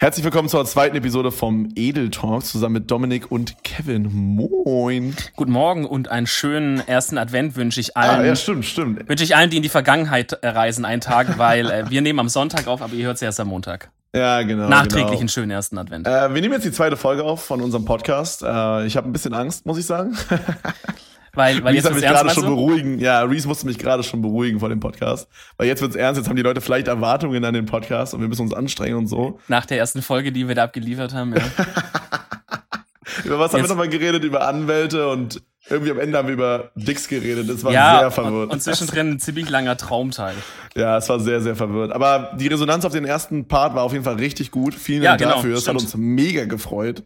Herzlich willkommen zur zweiten Episode vom Edel Talk zusammen mit Dominik und Kevin. Moin. Guten Morgen und einen schönen ersten Advent wünsche ich allen. Ah, ja, stimmt, stimmt. Wünsche ich allen, die in die Vergangenheit äh, reisen, einen Tag, weil äh, wir nehmen am Sonntag auf, aber ihr hört es erst am Montag. Ja, genau. Nachträglich genau. einen schönen ersten Advent. Äh, wir nehmen jetzt die zweite Folge auf von unserem Podcast. Äh, ich habe ein bisschen Angst, muss ich sagen. Weil, weil Reese jetzt mich gerade schon beruhigen. Ja, Reese musste mich gerade schon beruhigen vor dem Podcast. Weil jetzt wird's ernst, jetzt haben die Leute vielleicht Erwartungen an den Podcast und wir müssen uns anstrengen und so. Nach der ersten Folge, die wir da abgeliefert haben, ja. Über was haben wir Jetzt- nochmal geredet? Über Anwälte und irgendwie am Ende haben wir über Dicks geredet. Das war ja, sehr und, verwirrt. und zwischendrin ein ziemlich langer Traumteil. Ja, es war sehr, sehr verwirrt. Aber die Resonanz auf den ersten Part war auf jeden Fall richtig gut. Vielen Ja, Dank genau, dafür. Es hat uns mega gefreut.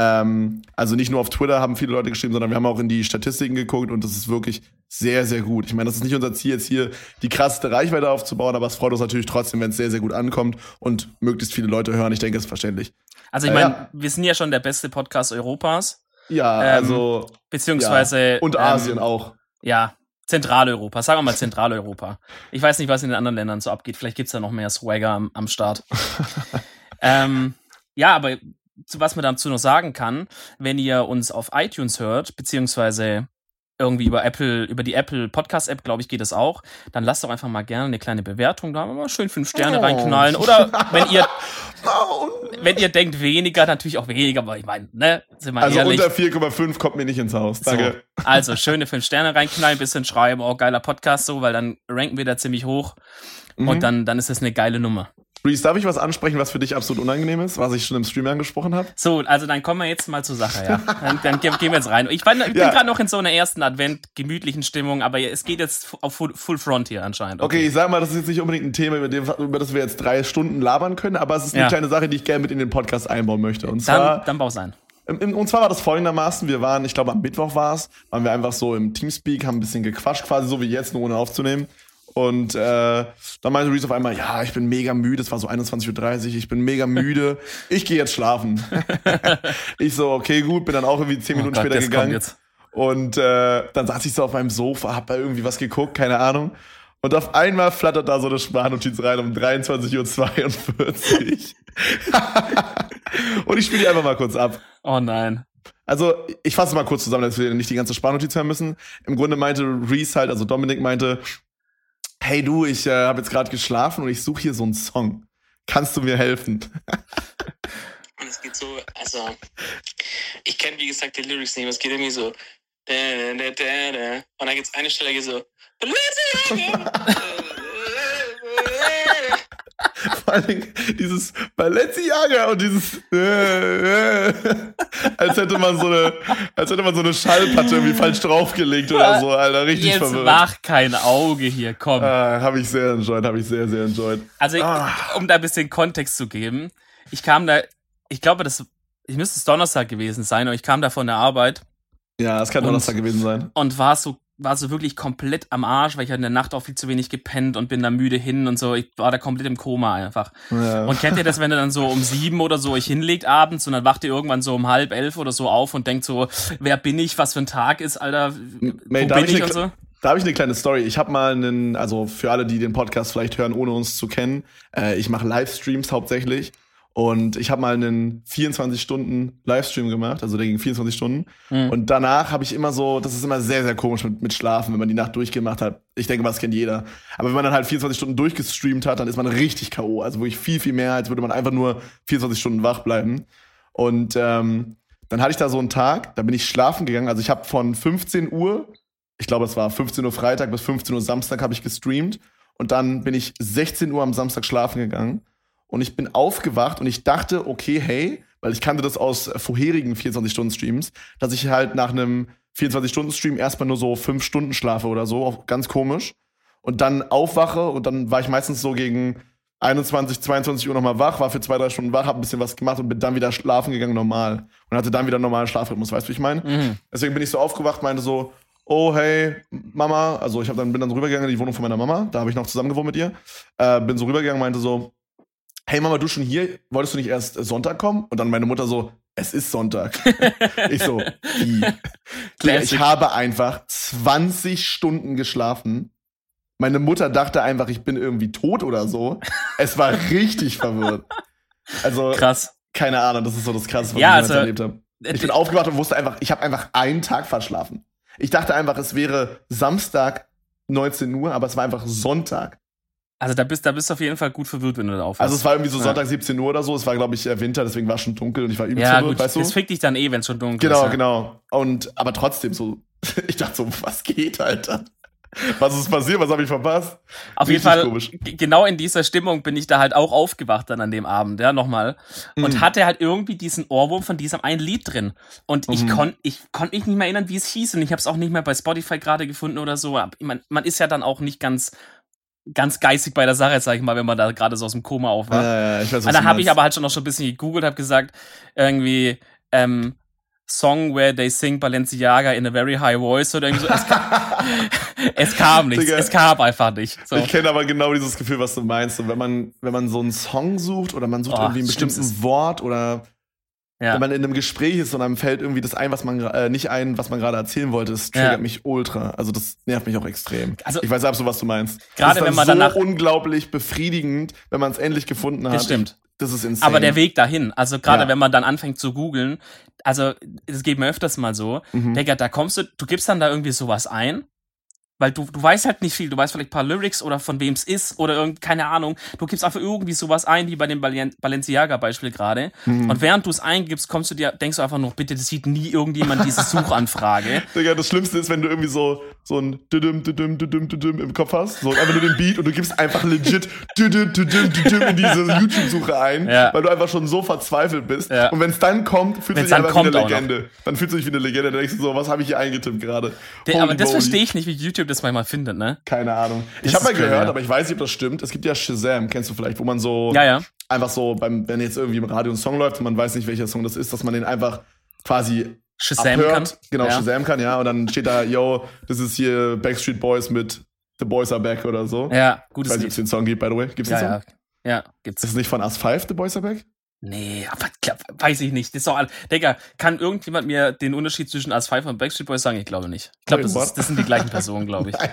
Ähm, also nicht nur auf Twitter haben viele Leute geschrieben, sondern wir haben auch in die Statistiken geguckt und das ist wirklich sehr, sehr gut. Ich meine, das ist nicht unser Ziel, jetzt hier die krasseste Reichweite aufzubauen, aber es freut uns natürlich trotzdem, wenn es sehr, sehr gut ankommt und möglichst viele Leute hören. Ich denke, das ist verständlich. Also ich Äh, meine, ja. wir sind ja schon der beste Podcast Europas, Ja, Ähm, also. beziehungsweise ja. Und Asien ähm, auch. Ja, Zentraleuropa. Sagen wir mal Zentraleuropa. Ich weiß nicht, was in den anderen Ländern so abgeht. Vielleicht gibt's da noch mehr Swagger am, am Start. ähm, ja, aber was man dazu noch sagen kann, wenn ihr uns auf iTunes hört, beziehungsweise irgendwie über Apple, über die Apple Podcast App, glaube ich, geht es auch, dann lasst doch einfach mal gerne eine kleine Bewertung da, mal schön fünf Sterne Oh. reinknallen. Oder wenn ihr, wenn ihr denkt weniger, natürlich auch weniger, aber ich meine, ne, sind wir also ehrlich. unter 4,5 kommt mir nicht ins Haus. Danke. So, also schöne fünf Sterne reinknallen, bisschen schreiben, oh geiler Podcast so, weil dann ranken wir da ziemlich hoch Mhm. und dann, dann ist das eine geile Nummer. Reese, darf ich was ansprechen, was für dich absolut unangenehm ist, was ich schon im Stream angesprochen habe? So, also dann kommen wir jetzt mal zur Sache, ja. Dann, dann ge- gehen wir jetzt rein. Ich, bin- ich bin Ja. gerade noch in so einer ersten Advent gemütlichen Stimmung, aber es geht jetzt auf Full, Full Front hier anscheinend. Okay, ich sag mal, das ist jetzt nicht unbedingt ein Thema, über, dem, über das wir jetzt drei Stunden labern können, aber es ist eine Ja. kleine Sache, die ich gerne mit in den Podcast einbauen möchte. Und zwar, Dann, dann bau's ein. und zwar war das folgendermaßen, wir waren, ich glaube am Mittwoch war es, waren wir einfach so im Teamspeak, haben ein bisschen gequatscht, quasi so wie jetzt, nur ohne aufzunehmen. Und äh, dann meinte Reese auf einmal, ja, ich bin mega müde, es war so 21.30 Uhr, ich bin mega müde, ich gehe jetzt schlafen. ich so, okay, gut, bin dann auch irgendwie zehn Minuten Oh Gott, später gegangen. jetzt. Und äh, dann saß ich so auf meinem Sofa, hab da irgendwie was geguckt, keine Ahnung. Und auf einmal flattert da so eine Sprachnotiz rein um 23.42 Uhr. und ich spiele die einfach mal kurz ab. Oh nein. Also, ich fasse mal kurz zusammen, dass wir nicht die ganze Sprachnotiz hören müssen. Im Grunde meinte Reese halt, also Dominik meinte, hey du, ich äh, habe jetzt gerade geschlafen und ich suche hier so einen Song. Kannst du mir helfen? Und es geht so, also, ich kenne wie gesagt die Lyrics nicht, aber es geht irgendwie so. Da, da, da. Und dann gibt's eine Stelle, die geht so. Vor Dingen dieses Balenciaga und dieses äh, äh, als hätte man so eine als hätte man so eine Schallplatte irgendwie falsch draufgelegt oder so, Alter, richtig Jetzt verwirrt. mach kein Auge hier, komm. Ah, habe ich sehr enjoyed, habe ich sehr sehr enjoyed. Also, Ah. um da ein bisschen Kontext zu geben, ich kam da, ich glaube, das, ich müsste es Donnerstag gewesen sein, aber ich kam da von der Arbeit Ja, es kann Und- Donnerstag gewesen sein. und war so, war so wirklich komplett am Arsch, weil ich hatte in der Nacht auch viel zu wenig gepennt und bin da müde hin und so. Ich war da komplett im Koma einfach. Ja. Und kennt ihr das, wenn ihr dann so um sieben oder so euch hinlegt abends und dann wacht ihr irgendwann so um halb elf oder so auf und denkt so, wer bin ich, was für ein Tag ist, Alter, Mate, wo bin ich ich und so? Da habe ich eine kleine Story. Ich habe mal einen, also für alle, die den Podcast vielleicht hören, ohne uns zu kennen, äh, ich mache Livestreams hauptsächlich. Und ich habe mal einen 24-Stunden-Livestream gemacht, also der ging 24 Stunden. Mhm. Und danach habe ich immer so, das ist immer sehr, sehr komisch mit, mit Schlafen, wenn man die Nacht durchgemacht hat. Ich denke mal, das kennt jeder. Aber wenn man dann halt 24 Stunden durchgestreamt hat, dann ist man richtig K.O. Also wirklich viel, viel mehr, als würde man einfach nur 24 Stunden wach bleiben. Und ähm, dann hatte ich da so einen Tag, da bin ich schlafen gegangen. Also ich habe von 15 Uhr, ich glaube, es war 15 Uhr Freitag bis 15 Uhr Samstag, habe ich gestreamt. Und dann bin ich 16 Uhr am Samstag schlafen gegangen. Und ich bin aufgewacht und ich dachte, okay, hey, weil ich kannte das aus vorherigen 24-Stunden-Streams, dass ich halt nach einem 24-Stunden-Stream erstmal nur so fünf Stunden schlafe oder so, auch ganz komisch. Und dann aufwache und dann war ich meistens so gegen 21, 22 Uhr nochmal wach, war für zwei, drei Stunden wach, hab ein bisschen was gemacht und bin dann wieder schlafen gegangen normal. Und hatte dann wieder einen normalen Schlafrhythmus, weißt du, wie ich meine? Mhm. Deswegen bin ich so aufgewacht, meinte so, oh hey, Mama, also ich hab dann, bin dann so rübergegangen in die Wohnung von meiner Mama, da habe ich noch zusammen gewohnt mit ihr, äh, bin so rübergegangen, meinte so, hey Mama, du schon hier, wolltest du nicht erst Sonntag kommen? Und dann meine Mutter so, es ist Sonntag. ich so, wie? Ich habe einfach 20 Stunden geschlafen. Meine Mutter dachte einfach, ich bin irgendwie tot oder so. Es war richtig verwirrt. Also, Krass. keine Ahnung, das ist so das Krasseste, was Ja, ich jemals also- erlebt habe. Ich bin aufgewacht und wusste einfach, ich habe einfach einen Tag verschlafen. Ich dachte einfach, es wäre Samstag 19 Uhr, aber es war einfach Sonntag. Also da bist, da bist du auf jeden Fall gut verwirrt, wenn du da aufwachst. Also es war irgendwie so. Sonntag 17 Uhr oder so. Es war, glaube ich, äh, Winter, deswegen war es schon dunkel und ich war übelst ja, verwirrt, gut, weißt du? das fickt dich dann eh, wenn es schon dunkel Genau, ist. ja. genau. Und aber trotzdem so, ich dachte so, was geht, Alter? Was ist passiert? Was habe ich verpasst? Auf jeden Richtig Fall, komisch. g- genau in dieser Stimmung bin ich da halt auch aufgewacht dann an dem Abend, ja, nochmal. Und Mhm. hatte halt irgendwie diesen Ohrwurm von diesem einen Lied drin. Und ich Mhm. konnte ich konnt mich nicht mehr erinnern, wie es hieß. Und ich habe es auch nicht mehr bei Spotify gerade gefunden oder so. Ich mein, man ist ja dann auch nicht ganz, ganz geistig bei der Sache, sag ich mal, wenn man da gerade so aus dem Koma aufwacht. Ja, ja, ich weiß, was Und du habe ich aber halt schon noch schon ein bisschen gegoogelt, habe gesagt, irgendwie, ähm, Song where they sing Balenciaga in a very high voice oder irgendwie so. Es kam, es kam nichts. Digga. Es kam einfach nicht. So. Ich kenne aber genau dieses Gefühl, was du meinst. So, wenn man, wenn man so einen Song sucht oder man sucht Oh, irgendwie ein bestimmtes Wort oder Ja. wenn man in einem Gespräch ist und einem fällt irgendwie das ein, was man äh, nicht ein, was man gerade erzählen wollte, das triggert Ja. mich ultra. Also das nervt mich auch extrem. Also- ich weiß absolut, was du meinst. Gerade das ist wenn man so danach- unglaublich befriedigend, wenn man es endlich gefunden hat. Das stimmt. Das ist insane. Aber der Weg dahin, also gerade Ja. wenn man dann anfängt zu googeln, also es geht mir öfters mal so, Mhm. Digga, da kommst du, du gibst dann da irgendwie sowas ein, weil du, du weißt halt nicht viel, du weißt vielleicht ein paar Lyrics oder von wem es ist oder irgend, keine Ahnung, du gibst einfach irgendwie sowas ein, wie bei dem Balen- Balenciaga-Beispiel gerade Mhm. und während du es eingibst, kommst du dir, denkst du einfach noch, bitte, das sieht nie irgendjemand diese Suchanfrage. Digga, das Schlimmste ist, wenn du irgendwie so, so ein düdüm, düdüm, düdüm, düdüm im Kopf hast, so einfach nur den Beat und du gibst einfach legit düdüm, düdüm, düdüm in diese YouTube-Suche ein, Ja. weil du einfach schon so verzweifelt bist. Ja. Und wenn es dann kommt, fühlst Wenn's du dich einfach wie eine. Legende. Dann fühlst du dich wie eine Legende, dann denkst du so, was habe ich hier eingetippt gerade? Aber das verstehe ich nicht, wie YouTube das manchmal findet, ne? Keine Ahnung. Das Ich habe mal crazy, gehört, ja. aber ich weiß nicht, ob das stimmt. Es gibt ja Shazam, kennst du vielleicht, wo man so einfach so beim, wenn jetzt irgendwie im Radio ein Song läuft und man weiß nicht, welcher Song das ist, dass man den einfach quasi Shazam abhört. kann. Genau, ja. Shazam kann, ja. Und dann steht da, yo, das ist hier Backstreet Boys mit The Boys Are Back oder so. Ja, ich gutes weiß nicht, ob es Lied. den Song gibt, by the way. Gibt's Ja, den ja. Song? Ja, gibt's. Ist es nicht von Us 5, The Boys Are Back? Nee, aber weiß ich nicht. Das ist doch all, Digga, kann irgendjemand mir den Unterschied zwischen As 5 und Backstreet Boys sagen? Ich glaube nicht. Ich glaube, das, ist- das sind die gleichen Personen, glaube ich.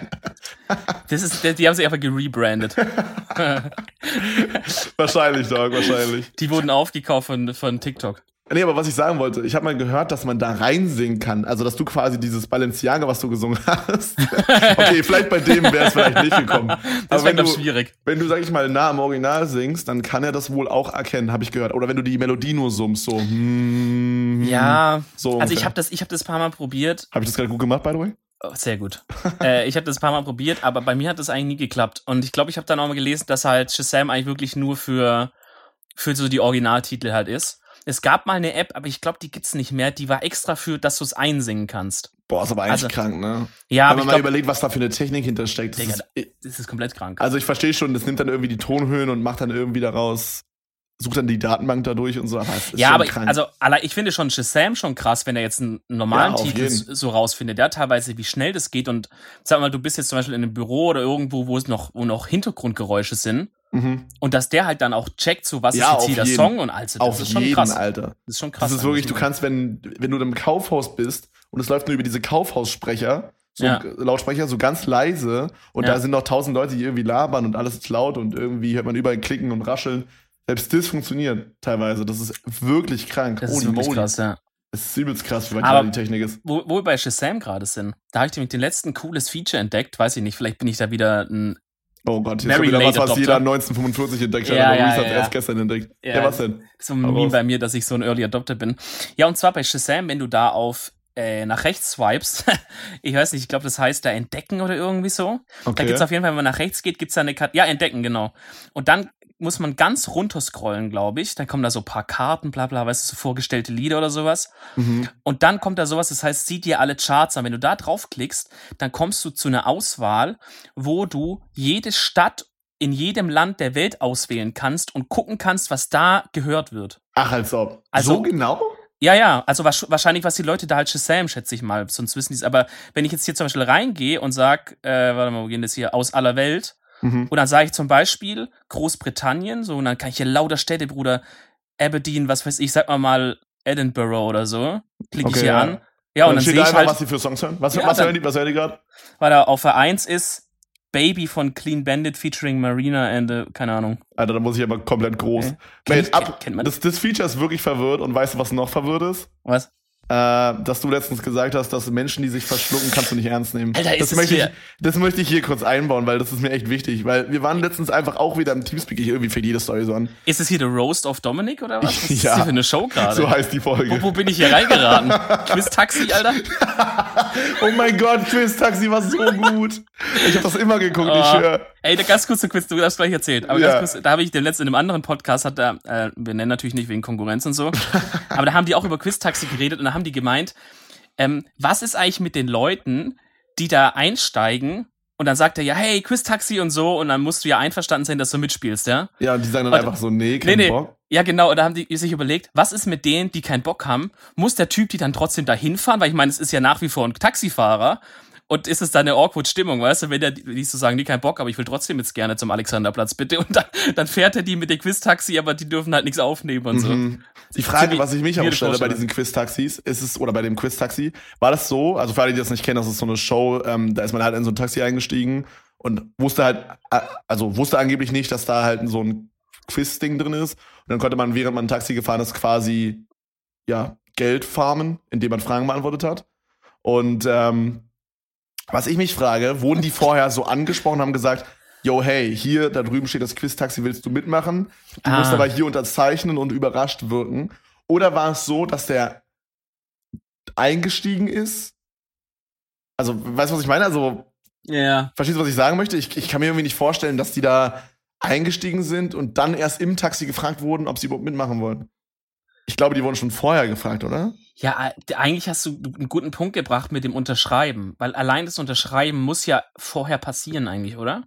Das ist, die, haben sich einfach gerebrandet. wahrscheinlich, Dog, wahrscheinlich. Die wurden aufgekauft von, von TikTok. Nee, aber was ich sagen wollte, ich habe mal gehört, dass man da reinsingen kann. Also, dass du quasi dieses Balenciaga, was du gesungen hast. okay, vielleicht bei dem wäre es vielleicht nicht gekommen. Das wäre doch schwierig. wenn du, sag ich mal, nah am Original singst, dann kann er das wohl auch erkennen, habe ich gehört. Oder wenn du die Melodie nur summst, so. hmm, Ja, So also ich habe das, ich habe das paar Mal probiert. Habe ich das gerade gut gemacht, by the way? Oh, sehr gut. äh, ich habe das paar Mal probiert, aber bei mir hat das eigentlich nie geklappt. Und ich glaube, ich habe dann auch mal gelesen, dass halt Shazam eigentlich wirklich nur für, für so die Originaltitel halt ist. Es gab mal eine App, aber ich glaube, die gibt's nicht mehr. Die war extra für, dass du es einsingen kannst. Boah, ist aber eigentlich Also- krank, ne? Ja, Wenn man ich mal glaube, überlegt, was da für eine Technik hintersteckt. Das Digga, ist, das ist komplett krank. also ich verstehe schon, das nimmt dann irgendwie die Tonhöhen und macht dann irgendwie daraus, sucht dann die Datenbank dadurch und so. Aber ja, aber krank. also ich finde schon Shazam schon krass, wenn er jetzt einen normalen Ja, Titel jeden. so rausfindet. Der teilweise, wie schnell das geht und sag mal, du bist jetzt zum Beispiel in einem Büro oder irgendwo, wo es noch, wo noch Hintergrundgeräusche sind mhm. und dass der halt dann auch checkt, so was Ja, ist jetzt hier der. Song und also das Auf ist schon jeden, krass. Alter. Das ist schon krass. Das ist wirklich, du kannst, wenn, wenn du im Kaufhaus bist und es läuft nur über diese Kaufhaussprecher, so Ja. Lautsprecher, so ganz leise und Ja. da sind noch tausend Leute, die irgendwie labern und alles ist laut und irgendwie hört man überall klicken und rascheln. Selbst das funktioniert teilweise. Das ist wirklich krank. Das ist wirklich krass, ja. Das ist übelst krass, wie weit Aber- die Technik ist. Wo, wo wir bei Shazam gerade sind, da habe ich nämlich den letzten cooles Feature entdeckt. Weiß ich nicht, vielleicht bin ich da wieder ein. Oh Gott, schon wieder was, was jeder 1945 entdeckt hat, Ja, aber ja, Luis hat ja, erst ja. gestern entdeckt. Ja, Ja, was denn? So ein Meme bei mir, dass ich so ein Early Adopter bin. Ja, und zwar bei Shazam, wenn du da auf äh, nach rechts swipes, ich weiß nicht, ich glaube, das heißt da entdecken oder irgendwie so. Da Okay. gibt's auf jeden Fall, wenn man nach rechts geht, gibt's da eine Karte. Ja, entdecken, genau. Und dann muss man ganz runter scrollen, glaube ich. Dann kommen da so ein paar Karten, bla bla, weißt du, so vorgestellte Lieder oder sowas. Mhm. Und dann kommt da sowas, das heißt, sieh dir alle Charts an. Wenn du da draufklickst, dann kommst du zu einer Auswahl, wo du jede Stadt in jedem Land der Welt auswählen kannst und gucken kannst, was da gehört wird. Ach, als ob. Also- so genau? Ja, ja, also wahrscheinlich, was die Leute da halt Shazam, schätze ich mal, sonst wissen die es. Aber wenn ich jetzt hier zum Beispiel reingehe und sag, äh, warte mal, wo gehen das hier, aus aller Welt, Mhm. und dann sage ich zum Beispiel Großbritannien, so, und dann kann ich hier lauter Städte, Bruder, Aberdeen, was weiß ich, sag mal mal Edinburgh oder so, klicke ich Okay, hier ja. an. Ja, und dann steht sehe ich einfach, halt, was sie für Songs hören. Was, Ja, was, dann- hören die, was hören die gerade? weil da auf der 1 ist Baby von Clean Bandit featuring Marina and, äh, keine Ahnung. Alter, da muss ich aber komplett groß. Okay. Mate, Kennt- ab, kennt- kennt man das, das Feature ist wirklich verwirrt und weißt du, was noch verwirrt ist? Was? Äh, dass du letztens gesagt hast, dass Menschen, die sich verschlucken, kannst du nicht ernst nehmen. Alter, ist das, es möchte ich, hier- das möchte ich hier kurz einbauen, weil das ist mir echt wichtig. Weil wir waren letztens einfach auch wieder im Teamspeak. Ich irgendwie fängt jede Story so an. Ist es hier der Roast of Dominic oder was? Was ist Ja. das hier für eine Show gerade? So heißt die Folge. wo, wo bin ich hier reingeraten? Quiz-Taxi, Alter? Oh mein Gott, Quiz Taxi war so gut. Ich habe das immer geguckt, ich Oh. Ey, der ganz kurze Quiz, du hast gleich erzählt. Aber Ja. ganz kurz, da habe ich den letzten in einem anderen Podcast, hat da, äh, wir nennen natürlich nicht wegen Konkurrenz und so, aber da haben die auch über Quiz-Taxi geredet und da haben die gemeint, ähm, was ist eigentlich mit den Leuten, die da einsteigen und dann sagt er ja, hey, Quiz-Taxi und so und dann musst du ja einverstanden sein, dass du mitspielst, ja? Ja, und die sagen dann Warte. einfach so, nee, kein Nee, nee. Bock. Ja, genau, und da haben die sich überlegt, was ist mit denen, die keinen Bock haben? Muss der Typ die dann trotzdem dahin fahren? Weil ich meine, es ist ja nach wie vor ein Taxifahrer. Und ist es dann eine awkward Stimmung, weißt du, wenn der die so sagen, die keinen Bock, aber ich will trotzdem jetzt gerne zum Alexanderplatz, bitte. Und dann, dann fährt er die mit dem Quiz-Taxi, aber die dürfen halt nichts aufnehmen und so. Mhm. Die Frage, Ziemlich was ich mich auch stelle bei diesen Quiz-Taxis, ist es, oder bei dem Quiz-Taxi, war das so, also für alle, die das nicht kennen, das ist so eine Show, ähm, da ist man halt in so ein Taxi eingestiegen und wusste halt, äh, also wusste angeblich nicht, dass da halt so ein Quiz-Ding drin ist. Und dann konnte man, während man ein Taxi gefahren ist, quasi, ja, Geld farmen, indem man Fragen beantwortet hat. Und ähm, was ich mich frage, wurden die vorher so angesprochen, haben gesagt, yo, hey, hier, da drüben steht das Quiz-Taxi, willst du mitmachen? Du musst Ah. aber hier unterzeichnen und überrascht wirken. Oder war es so, dass der eingestiegen ist? Also, weißt du, was ich meine? Also, Ja. verstehst du, was ich sagen möchte? Ich, ich kann mir irgendwie nicht vorstellen, dass die da eingestiegen sind und dann erst im Taxi gefragt wurden, ob sie überhaupt mitmachen wollen. Ich glaube, die wurden schon vorher gefragt, oder? Ja, äh, eigentlich hast du einen guten Punkt gebracht mit dem Unterschreiben, weil allein das Unterschreiben muss ja vorher passieren eigentlich, oder?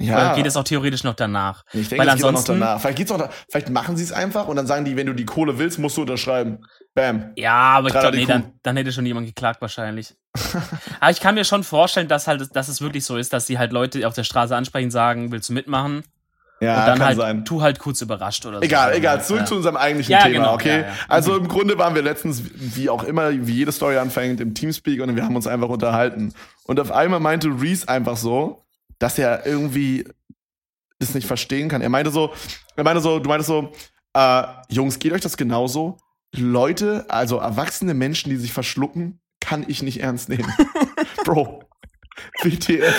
Oder geht es auch theoretisch noch danach? ich denke, weil das geht auch noch danach. Vielleicht, geht's auch da, vielleicht machen sie es einfach und dann sagen die, wenn du die Kohle willst, musst du unterschreiben. Bam. Ja, aber ich Treiber glaube, nee, dann, dann hätte schon jemand geklagt wahrscheinlich. aber ich kann mir schon vorstellen, dass halt, dass es wirklich so ist, dass sie halt Leute auf der Straße ansprechen, sagen, willst du mitmachen? Ja, und dann kann halt, sein. tu halt kurz überrascht oder so. Egal, egal. Zurück ja. zu unserem eigentlichen Ja, Thema, genau, okay? ja. Also im Grunde waren wir letztens, wie auch immer, wie jede Story anfängt, im Teamspeak und wir haben uns einfach unterhalten. Und auf einmal meinte Reese einfach so, dass er irgendwie das nicht verstehen kann. Er meinte so, er meinte so, du meintest so, äh, Jungs, geht euch das genauso? Leute, also erwachsene Menschen, die sich verschlucken, kann ich nicht ernst nehmen. Bro. WTF.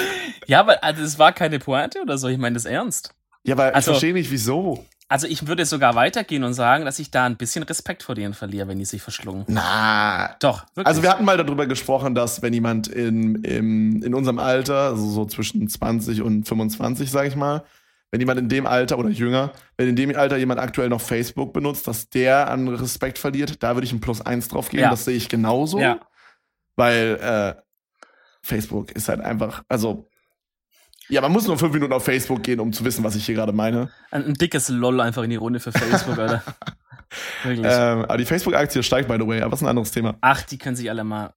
Ja, aber also, es war keine Pointe oder so, ich meine das ernst. Ja, aber ich Also- verstehe nicht, wieso. Also ich würde sogar weitergehen und sagen, dass ich da ein bisschen Respekt vor denen verliere, wenn die sich verschlungen. Na, Doch, wirklich. Also wir hatten mal darüber gesprochen, dass wenn jemand in, im, in unserem Alter, also so zwischen 20 und 25, sage ich mal, wenn jemand in dem Alter oder jünger, wenn in dem Alter jemand aktuell noch Facebook benutzt, dass der an Respekt verliert, da würde ich ein Plus eins drauf geben. Ja. Das sehe ich genauso. ja. Weil äh, Facebook ist halt einfach, also ja, man muss nur fünf Minuten auf Facebook gehen, um zu wissen, was ich hier gerade meine. Ein, ein dickes LOL einfach in die Runde für Facebook, Alter. Wirklich. Ähm, aber die Facebook-Aktie steigt, by the way, aber das ist ein anderes Thema. Ach, die können sich alle mal.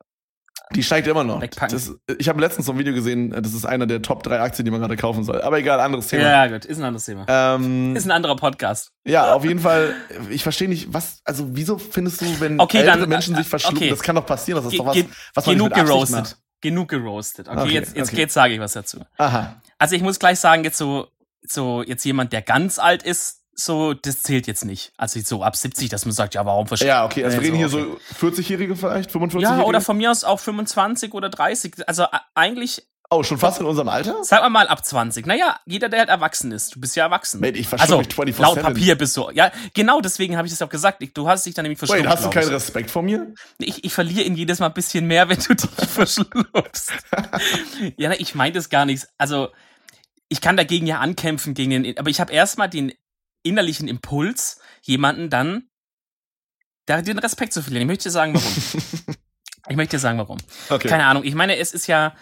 Die steigt immer noch. Das, ich habe letztens so ein Video gesehen, das ist einer der Top 3 Aktien, die man gerade kaufen soll. Aber egal, anderes Thema. Ja, gut, ist ein anderes Thema. Ähm, Ist ein anderer Podcast. ja, auf jeden Fall, ich verstehe nicht, was, also wieso findest du, wenn Okay, ältere dann, Menschen äh, sich verschlucken, okay. das kann doch passieren, das ist Ge- doch was, was man Genug nicht mit Absicht geroastet. macht. Genug geroastet. Okay, Okay, jetzt, jetzt, okay. jetzt sage ich was dazu. Aha. Also ich muss gleich sagen, jetzt so, so jetzt jemand, der ganz alt ist, so, das zählt jetzt nicht. Also so ab 70, dass man sagt, ja, warum verschlucken? Ja, okay, also wir reden hier so 40-Jährige vielleicht, 45-Jährige? Ja, oder von mir aus auch 25 oder 30. Also eigentlich, Oh, schon fast in unserem Alter? sag mal mal ab 20. Naja, jeder, der halt erwachsen ist. Du bist ja erwachsen. Mate, ich verschluck also, mich 24/7. laut Papier bist du. Ja, genau deswegen habe ich das auch gesagt. Ich, du hast dich dann nämlich verschluckt. Wait, hast du keinen. Respekt vor mir? Ich, ich verliere ihn jedes Mal ein bisschen mehr, wenn du dich verschluckst. ja, ich meine das gar nicht. Also, ich kann dagegen ja ankämpfen, gegen den, aber ich habe erstmal den innerlichen Impuls, jemanden dann da den Respekt zu verlieren. Ich möchte dir sagen, warum. ich möchte dir sagen, warum. Okay. Keine Ahnung. Ich meine, es ist ja,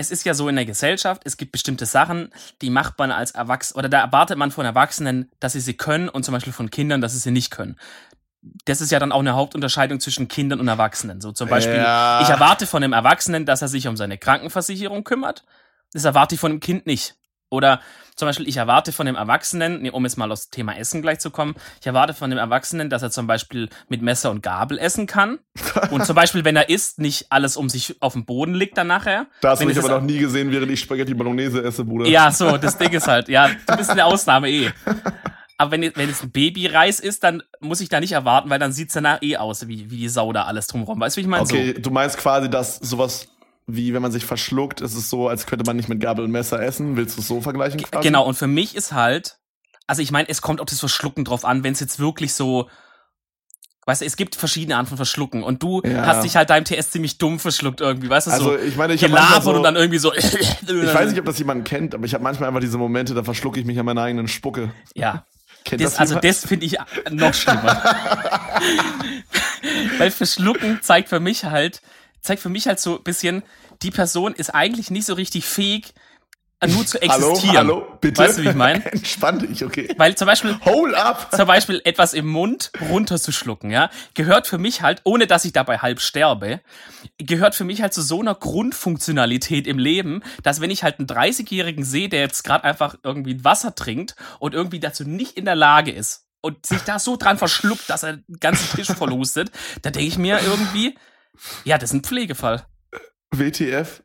es ist ja so in der Gesellschaft, es gibt bestimmte Sachen, die macht man als Erwachsener, oder da erwartet man von Erwachsenen, dass sie sie können und zum Beispiel von Kindern, dass sie sie nicht können. Das ist ja dann auch eine Hauptunterscheidung zwischen Kindern und Erwachsenen. So zum Beispiel, Ja. ich erwarte von einem Erwachsenen, dass er sich um seine Krankenversicherung kümmert. Das erwarte ich von einem Kind nicht. Oder zum Beispiel, ich erwarte von dem Erwachsenen, nee, um jetzt mal aufs Thema Essen gleich zu kommen, ich erwarte von dem Erwachsenen, dass er zum Beispiel mit Messer und Gabel essen kann. Und zum Beispiel, wenn er isst, nicht alles um sich auf dem Boden liegt dann nachher. Da hast du Wenn mich es aber noch nie gesehen, während ich Spaghetti Bolognese esse, Bruder. Ja, so, das Ding ist halt, ja, du bist eine Ausnahme eh. Aber wenn, wenn es ein Babyreis ist, dann muss ich da nicht erwarten, weil dann sieht's danach eh aus, wie, wie die Sau da alles drumherum. Weißt du, wie ich meine? Okay, du meinst quasi, dass sowas wie, wenn man sich verschluckt, ist es so, als könnte man nicht mit Gabel und Messer essen. Willst du es so vergleichen quasi? Genau, und für mich ist halt, also ich meine, es kommt auf das Verschlucken drauf an, wenn es jetzt wirklich so, weißt du, es gibt verschiedene Arten von Verschlucken und du Ja. hast dich halt deinem TS ziemlich dumm verschluckt irgendwie, weißt du, Also so ich meine, ich gelabert so, und dann irgendwie so. ich weiß nicht, ob das jemand kennt, aber ich habe manchmal einfach diese Momente, da verschlucke ich mich an meiner eigenen Spucke. Ja. Kennt Das, das also das finde ich noch schlimmer. Weil Verschlucken zeigt für mich halt, zeigt für mich halt so ein bisschen, die Person ist eigentlich nicht so richtig fähig, äh, nur zu hallo, existieren. hallo, bitte. Weißt du, wie ich meine? Entspann dich, okay. Weil zum Beispiel, Hole up! zum Beispiel etwas im Mund runterzuschlucken, ja, gehört für mich halt, ohne dass ich dabei halb sterbe, gehört für mich halt zu so einer Grundfunktionalität im Leben, dass wenn ich halt einen 30-Jährigen sehe, der jetzt gerade einfach irgendwie Wasser trinkt und irgendwie dazu nicht in der Lage ist und sich da so dran verschluckt, dass er den ganzen Tisch verlustet, da denke ich mir irgendwie, ja, das ist ein Pflegefall. WTF?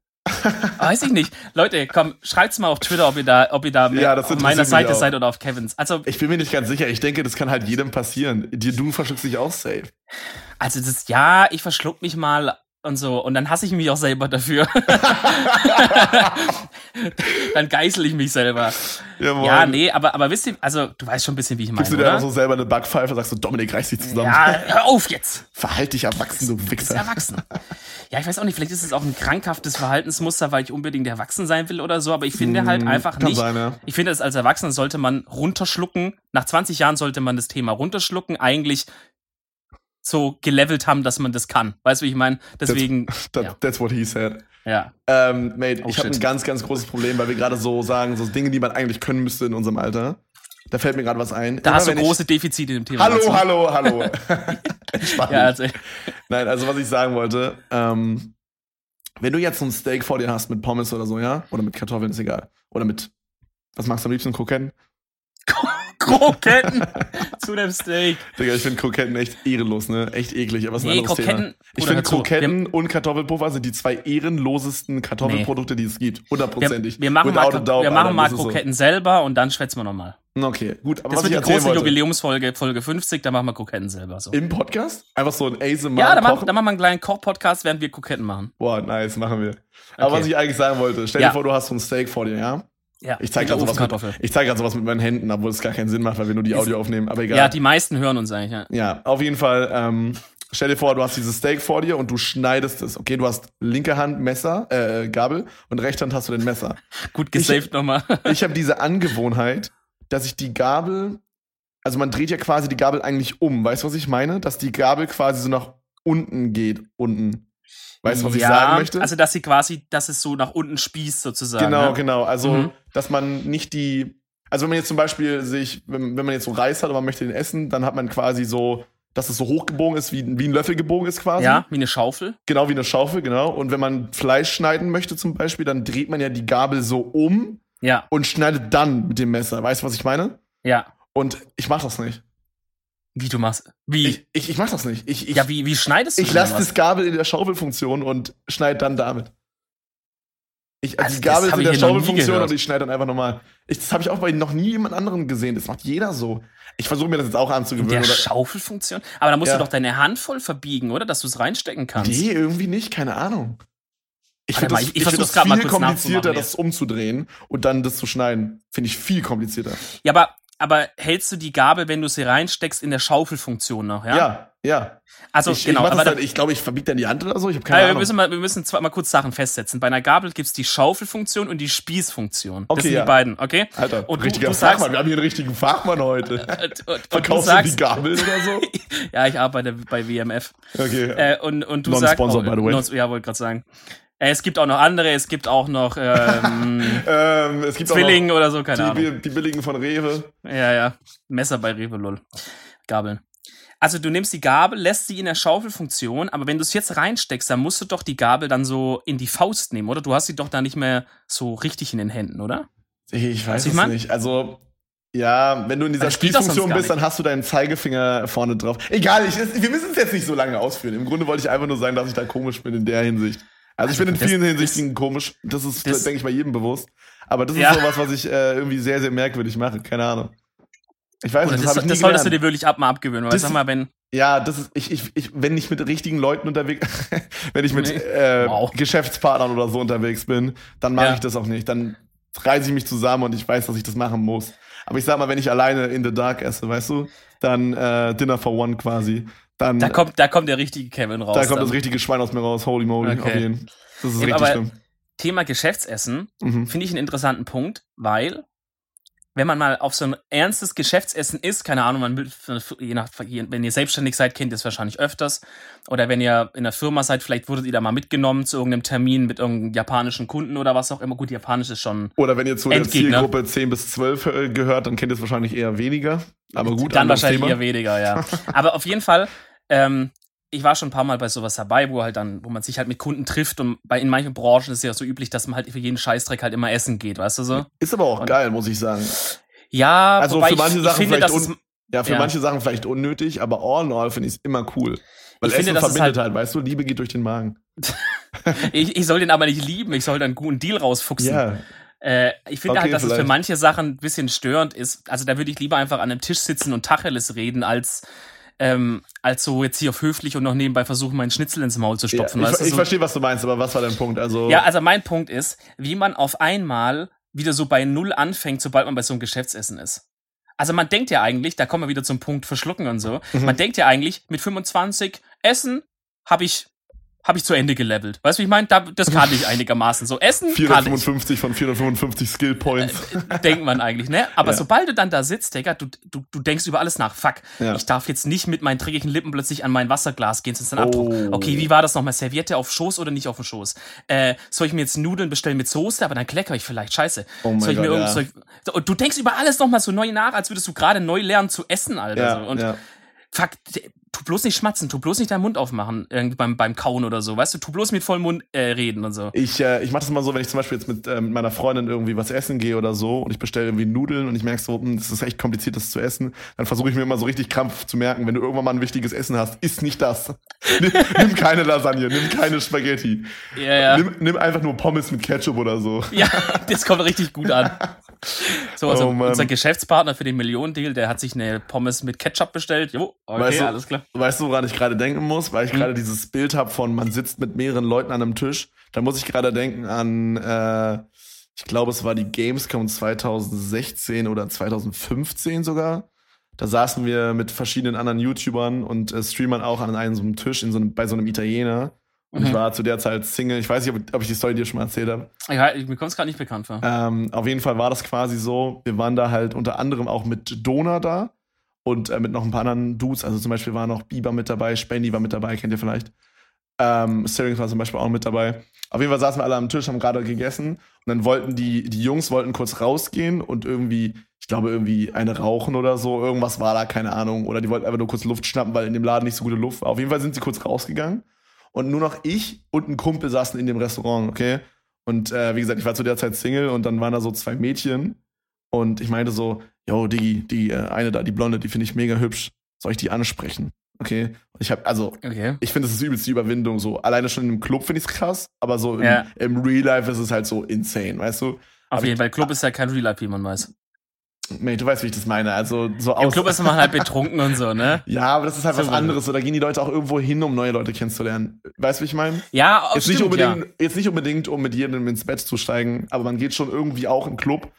Weiß ich nicht. Leute, komm, schreibt's mal auf Twitter, ob ihr da, ob ihr da Ja, auf meiner Seite auch. seid oder auf Kevins. Also, Ich bin mir nicht ganz sicher. Ich denke, das kann halt jedem passieren. Du verschluckst dich auch safe. Also das, ja, ich verschluck mich mal und so. Und dann hasse ich mich auch selber dafür. dann geißel ich mich selber. Ja, moin. Ja, nee, aber, aber wisst ihr, also du weißt schon ein bisschen, wie ich meine, Gibst du dir oder? so selber eine Backpfeife, sagst du, Dominik, reiß dich zusammen. ja, hör auf jetzt. Verhalt dich erwachsen, du Du bist Wichser. erwachsen. Ja, ich weiß auch nicht, vielleicht ist es auch ein krankhaftes Verhaltensmuster, weil ich unbedingt erwachsen sein will oder so, aber ich finde halt Hm, einfach kann nicht. sein, ja. Ich finde, es als Erwachsener sollte man runterschlucken. Nach 20 Jahren sollte man das Thema runterschlucken, eigentlich so gelevelt haben, dass man das kann. Weißt du, wie ich meine? Deswegen, That, ja. That's what he said. ja. Ähm, Mate, Oh, ich habe ein ganz, ganz großes Problem, weil wir gerade so sagen, so Dinge, die man eigentlich können müsste in unserem Alter. Da fällt mir gerade was ein. Da Immer hast du wenn ich- große Defizite im Thema. Hallo, hallo, hallo. Spannend. Ja, also, Nein, also was ich sagen wollte, ähm, wenn du jetzt so ein Steak vor dir hast mit Pommes oder so, ja? Oder mit Kartoffeln, ist egal. Oder mit, was magst du am liebsten, Kroketten? Kroketten zu dem Steak. Digga, ich finde Kroketten echt ehrenlos, ne? Echt eklig, aber es ist ein Nee, anderes Kroketten. Thema. Ich finde. Kroketten und Kartoffelpuffer sind die zwei ehrenlosesten Kartoffelprodukte, die es gibt. Wir, Hundertprozentig. wir machen mal, Without doubt, wir machen mal ist so. Kroketten selber und dann schwätzen wir nochmal. Okay, gut. Aber Das wird die große wollte, Jubiläumsfolge, Folge 50, da machen wir Kroketten selber. So. im Podcast? Einfach so ein ASMR Ja, da machen, da machen wir einen kleinen Koch-Podcast, während wir Kroketten machen. Boah, nice, machen wir. Aber Okay. was ich eigentlich sagen wollte, stell Ja. dir vor, du hast so ein Steak vor dir, ja? Ja, Ich zeig mit gerade sowas, mit- ich zeig sowas mit meinen Händen, obwohl es gar keinen Sinn macht, weil wir nur die Audio aufnehmen. Aber egal. Ja, die meisten hören uns eigentlich. Ja. Ja, auf jeden Fall. Ähm, stell dir vor, du hast dieses Steak vor dir und du schneidest es. Okay, du hast linke Hand Messer, äh, Gabel und rechte Hand hast du den Messer. Gut gesaved nochmal. Ich habe diese Angewohnheit, dass ich die Gabel, also man dreht ja quasi die Gabel eigentlich um. Weißt du, was ich meine? Dass die Gabel quasi so nach unten geht, unten. Weißt du, was ich sagen möchte? Also, dass sie quasi, dass es so nach unten spießt, sozusagen. Genau, ja. genau. Also, Mhm. dass man nicht die. Also, wenn man jetzt zum Beispiel sich, wenn, wenn man jetzt so Reis hat und man möchte den essen, dann hat man quasi so, dass es so hochgebogen ist, wie, wie ein Löffel gebogen ist quasi. Ja, wie eine Schaufel. Genau wie eine Schaufel, genau. Und wenn man Fleisch schneiden möchte zum Beispiel, dann dreht man ja die Gabel so um Ja, und schneidet dann mit dem Messer. Weißt du, was ich meine? ja. Und ich mach das nicht. Wie du machst. Wie? Ich, ich, ich mach das nicht. Ich, ich, ja, wie, wie schneidest du ich lasse das Gabel in der Schaufelfunktion und schneide dann damit. Ich, also Also, die das Gabel ist in der Schaufelfunktion und ich schneide dann einfach nochmal. Ich, das habe ich auch bei noch nie jemand anderen gesehen. Das macht jeder so. Ich versuche mir das jetzt auch Der anzugewöhnen. Oder, Schaufelfunktion? Aber da musst Ja. du doch deine Hand voll verbiegen, oder? Dass du es reinstecken kannst. nee, irgendwie nicht, keine Ahnung. Ich finde das, ich- ich find das viel komplizierter, das umzudrehen und dann das zu schneiden. Finde ich viel komplizierter. Ja, aber, aber hältst du die Gabel, wenn du sie reinsteckst, in der Schaufelfunktion noch, ja? Ja, ja. Also, ich, genau. ich, aber dann, ich glaube, ich verbiege dann die Hand oder so. Ich habe keine wir Ahnung. müssen, mal, wir müssen zwar mal kurz Sachen festsetzen. Bei einer Gabel gibt's die Schaufelfunktion und die Spießfunktion. Okay, das sind ja. die beiden, okay? Alter, Und du- richtiger du sagst- Fachmann. Wir haben hier einen richtigen Fachmann heute. Und, und, und du Verkaufst du sagst, die Gabel oder so? ja, ich arbeite bei WMF. Okay. Äh, und, und du sagst, Non-sponsored, by the way. non- ja, wollte gerade sagen. Es gibt auch noch andere, es gibt auch noch ähm, ähm, es gibt oder so, keine Ahnung. die, die billigen von Rewe. Ja, ja. Messer bei Rewe, lol. Gabeln. Also du nimmst die Gabel, lässt sie in der Schaufelfunktion, aber wenn du es jetzt reinsteckst, dann musst du doch die Gabel dann so in die Faust nehmen, oder? Du hast sie doch da nicht mehr so richtig in den Händen, oder? Ich weiß Was ich es mein? nicht. Also, ja, wenn du in dieser Spielfunktion bist, dann hast du deinen Zeigefinger vorne drauf. Egal, ich, wir müssen es jetzt nicht so lange ausführen. Im Grunde wollte ich einfach nur sagen, dass ich da komisch bin in der Hinsicht. Also, ich bin in das- vielen Hinsichten komisch. Das ist, das- denke ich, bei jedem bewusst. Aber das ist Ja. sowas, was ich äh, irgendwie sehr, sehr merkwürdig mache. Keine Ahnung. Ich weiß Oder nicht, das, das, ich das solltest du dir wirklich ab mal abgewöhnen. Weil sag mal, wenn. Ja, das ist, ich, ich, ich, wenn ich mit richtigen Leuten unterwegs, wenn ich mit Nee. äh, Wow. Geschäftspartnern oder so unterwegs bin, dann mache Ja. ich das auch nicht. Dann reiße ich mich zusammen und ich weiß, dass ich das machen muss. Aber ich sag mal, wenn ich alleine in the dark esse, weißt du, dann äh, Dinner for one quasi, dann Da kommt, da kommt der richtige Kevin raus. da kommt dann. das richtige Schwein aus mir raus. Holy moly, Okay. auf jeden. Das ist Ja, richtig aber- schlimm. Thema Geschäftsessen Mhm. finde ich einen interessanten Punkt, weil wenn man mal auf so ein ernstes Geschäftsessen ist, keine Ahnung, man will, je nach, wenn ihr selbstständig seid, kennt ihr es wahrscheinlich öfters. Oder wenn ihr in der Firma seid, vielleicht wurdet ihr da mal mitgenommen zu irgendeinem Termin mit irgendeinem japanischen Kunden oder was auch immer. Gut, Japanisch ist schon Oder wenn ihr zu der Endgegner. Zielgruppe 10 bis 12 äh, gehört, dann kennt ihr es wahrscheinlich eher weniger. Aber gut, dann wahrscheinlich Thema. eher weniger, ja. Aber auf jeden Fall, ähm, ich war schon ein paar Mal bei sowas dabei, wo halt dann, wo man sich halt mit Kunden trifft und bei in manchen Branchen ist es ja so üblich, dass man halt für jeden Scheißdreck halt immer essen geht, weißt du so? Ist aber auch Und- geil, muss ich sagen. Ja, Also für manche ich, Sachen ich finde, vielleicht Ja, für Ja. manche Sachen vielleicht unnötig, aber all in all finde ich es immer cool. Weil Ich finde, Essen ist verbindet halt- halt, weißt du, Liebe geht durch den Magen. ich, ich soll den aber nicht lieben, ich soll dann einen guten Deal rausfuchsen. Ja, Äh, ich finde Okay, halt, dass es für vielleicht. manche Sachen ein bisschen störend ist. Also da würde ich lieber einfach an einem Tisch sitzen und Tacheles reden, als, ähm, als so jetzt hier auf höflich und noch nebenbei versuchen, meinen Schnitzel ins Maul zu ja stopfen. ich, weißt du, ich so. verstehe, was du meinst, aber was war dein Punkt? Also, Ja, also mein Punkt ist, wie man auf einmal wieder so bei Null anfängt, sobald man bei so einem Geschäftsessen ist. Also man denkt ja eigentlich, da kommen wir wieder zum Punkt Verschlucken und so, Mhm. man denkt ja eigentlich, mit 25 Essen habe ich, hab ich zu Ende gelevelt. Weißt du, wie ich meine? Da, das kann ich einigermaßen. So Essen kann ich. 455 von 455 Skill Points. denkt man eigentlich, ne? Aber Ja. sobald du dann da sitzt, Digga, du, du, du denkst über alles nach. Fuck, Ja. ich darf jetzt nicht mit meinen dreckigen Lippen plötzlich an mein Wasserglas gehen, sonst dann Oh. Abdruck. Okay, wie war das nochmal? Serviette auf Schoß oder nicht auf dem Schoß? Äh, soll ich mir jetzt Nudeln bestellen mit Soße, aber dann klecker ich vielleicht. Scheiße. Oh mein soll ich mir Gott, irgend- ja. soll ich, du denkst über alles nochmal so neu nach, als würdest du gerade neu lernen zu essen, Alter. so. Und fuck, tu bloß nicht schmatzen, tu bloß nicht deinen Mund aufmachen, beim, beim Kauen oder so, weißt du? Tu bloß mit vollem Mund äh, reden und so. Ich, äh, ich mache das immer so, wenn ich zum Beispiel jetzt mit, äh, mit meiner Freundin irgendwie was essen gehe oder so und ich bestelle irgendwie Nudeln und ich merke so, hm, das ist echt kompliziert, das zu essen, dann versuche ich mir immer so richtig krampf zu merken, wenn du irgendwann mal ein wichtiges Essen hast, isst nicht das. nimm, nimm keine Lasagne, nimm keine Spaghetti. Ja, ja. Nimm, nimm einfach nur Pommes mit Ketchup oder so. Ja, das kommt richtig gut an. So, also Oh unser Geschäftspartner für den Millionendeal, der hat sich eine Pommes mit Ketchup bestellt. Jo, okay, Weißt du- alles klar. Weißt du, woran ich gerade denken muss? Weil ich Hm. gerade dieses Bild habe von, man sitzt mit mehreren Leuten an einem Tisch. Da muss ich gerade denken an, äh, ich glaube, es war die Gamescom 2016 oder 2015 sogar. Da saßen wir mit verschiedenen anderen YouTubern und äh, Streamern auch an einem so einem Tisch in so einem, bei so einem Italiener. Und ich Mhm. war zu der Zeit Single. Ich weiß nicht, ob, ob ich die Story dir schon mal erzählt habe. Ja, ich- mir kommt es gerade nicht bekannt vor. Ähm, auf jeden Fall war das quasi so. Wir waren da halt unter anderem auch mit Dona da und äh, mit noch ein paar anderen Dudes. Also zum Beispiel war noch Bieber mit dabei, Spendy war mit dabei, kennt ihr vielleicht. Ähm, Sterling war zum Beispiel auch mit dabei. Auf jeden Fall saßen wir alle am Tisch, haben gerade gegessen und dann wollten die, die Jungs wollten kurz rausgehen und irgendwie, ich glaube, irgendwie eine rauchen oder so. Irgendwas war da, keine Ahnung. Oder die wollten einfach nur kurz Luft schnappen, weil in dem Laden nicht so gute Luft war. Auf jeden Fall sind sie kurz rausgegangen und nur noch ich und ein Kumpel saßen in dem Restaurant, okay? Und äh, wie gesagt, ich war zu der Zeit Single und dann waren da so zwei Mädchen und ich meinte so, yo, Diggi, die äh, eine da, die Blonde, die finde ich mega hübsch. Soll ich die ansprechen? Okay? Ich habe also Okay. ich finde, es ist übelst die Überwindung. So alleine schon im Club finde ich es krass, aber so im, Ja. im Real Life ist es halt so insane, weißt du? Auf Aber jeden Fall, Club ist ja kein Real Life, wie man weiß. Mate, du weißt, wie ich das meine. Also so Im aus. Club ist man halt betrunken und so, ne? ja, aber das ist halt was anderes. So, da gehen die Leute auch irgendwo hin, um neue Leute kennenzulernen. Weißt du, wie ich meine? Ja, Jetzt nicht stimmt, unbedingt, jetzt nicht unbedingt, um mit jedem ins Bett zu steigen, aber man geht schon irgendwie auch im Club,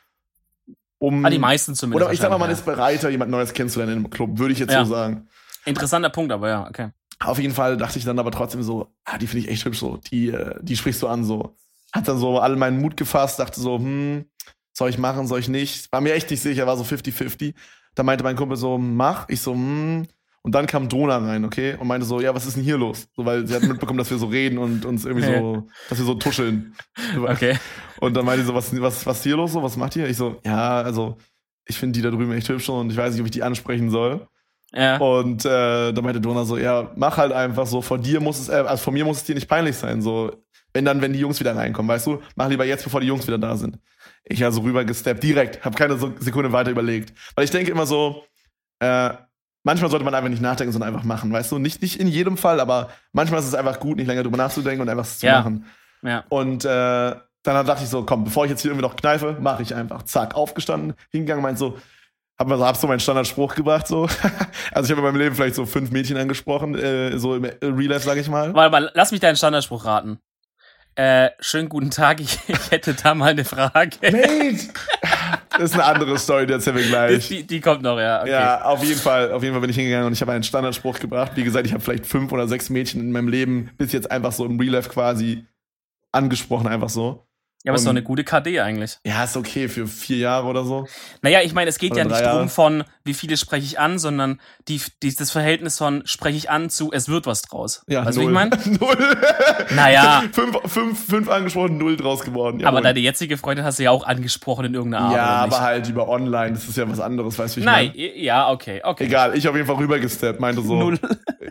um. ja. Ah, die meisten zumindest. oder ich sag mal, man wahrscheinlich, ist bereiter, jemand Neues kennenzulernen im Club, würde ich jetzt Ja. so sagen. ja. Interessanter Punkt, aber ja, okay. Auf jeden Fall dachte ich dann aber trotzdem so, ah, die finde ich echt hübsch so. Die, äh, die sprichst du an so. Hat dann so all meinen Mut gefasst, dachte so, hm, soll ich machen, soll ich nicht? War mir echt nicht sicher, war so 50-50. Da meinte mein Kumpel so, mach. Ich so, hm. Und dann kam Dona rein, okay? Und meinte so, ja, was ist denn hier los? So, weil sie hat mitbekommen, dass wir so reden und uns irgendwie so, dass wir so tuscheln. Okay. Und dann meinte sie so, was, was, was ist hier los? So, was macht ihr? Ich so, ja, also, ich finde die da drüben echt hübsch und ich weiß nicht, ob ich die ansprechen soll. Ja. Und äh, da meinte Dona so, ja, mach halt einfach so, vor dir muss es, äh, also von mir muss es dir nicht peinlich sein, so, wenn dann, wenn die Jungs wieder reinkommen, weißt du, mach lieber jetzt, bevor die Jungs wieder da sind. Ich also rübergesteppt, direkt, habe keine Sekunde weiter überlegt. Weil ich denke immer so, äh, manchmal sollte man einfach nicht nachdenken, sondern einfach machen, weißt du? Nicht, nicht in jedem Fall, aber manchmal ist es einfach gut, nicht länger drüber nachzudenken und einfach es zu Ja. machen. Ja. Und äh, dann dachte ich so, komm, bevor ich jetzt hier irgendwie noch kneife, mache ich einfach. Zack, aufgestanden, hingegangen, meint so, hab, mal, hab so meinen Standardspruch gebracht, so. Also ich habe in meinem Leben vielleicht so fünf Mädchen angesprochen, äh, so im Real Life, sag ich mal. Warte mal, lass mich deinen Standardspruch raten. Äh, schönen guten Tag, ich, ich hätte da mal eine Frage. Mate! Das ist eine andere Story, die erzählen wir gleich. Die, die kommt noch, ja. Okay. Ja, auf jeden Fall, auf jeden Fall bin ich hingegangen und ich habe einen Standardspruch gebracht. Wie gesagt, ich habe vielleicht fünf oder sechs Mädchen in meinem Leben bis jetzt einfach so im Real Life quasi angesprochen, einfach so. Ja, aber ist doch eine gute KD eigentlich. Ja, ist okay für vier Jahre oder so. Naja, ich meine, es geht Oder ja nicht Jahre. drum von, wie viele spreche ich an, sondern die, die, das Verhältnis von spreche ich an zu, es wird was draus. Ja, weißt du, wie null. ich meine? null. Naja. fünf, fünf, fünf angesprochen, null draus geworden. Aber Jawohl. deine jetzige Freundin hast du ja auch angesprochen in irgendeiner Art. Ja, aber halt über online, das ist ja was anderes, weißt du, wie ich Nein, meine? ja, okay, okay. Egal, ich auf jeden Fall rübergesteppt, meinte so. Null.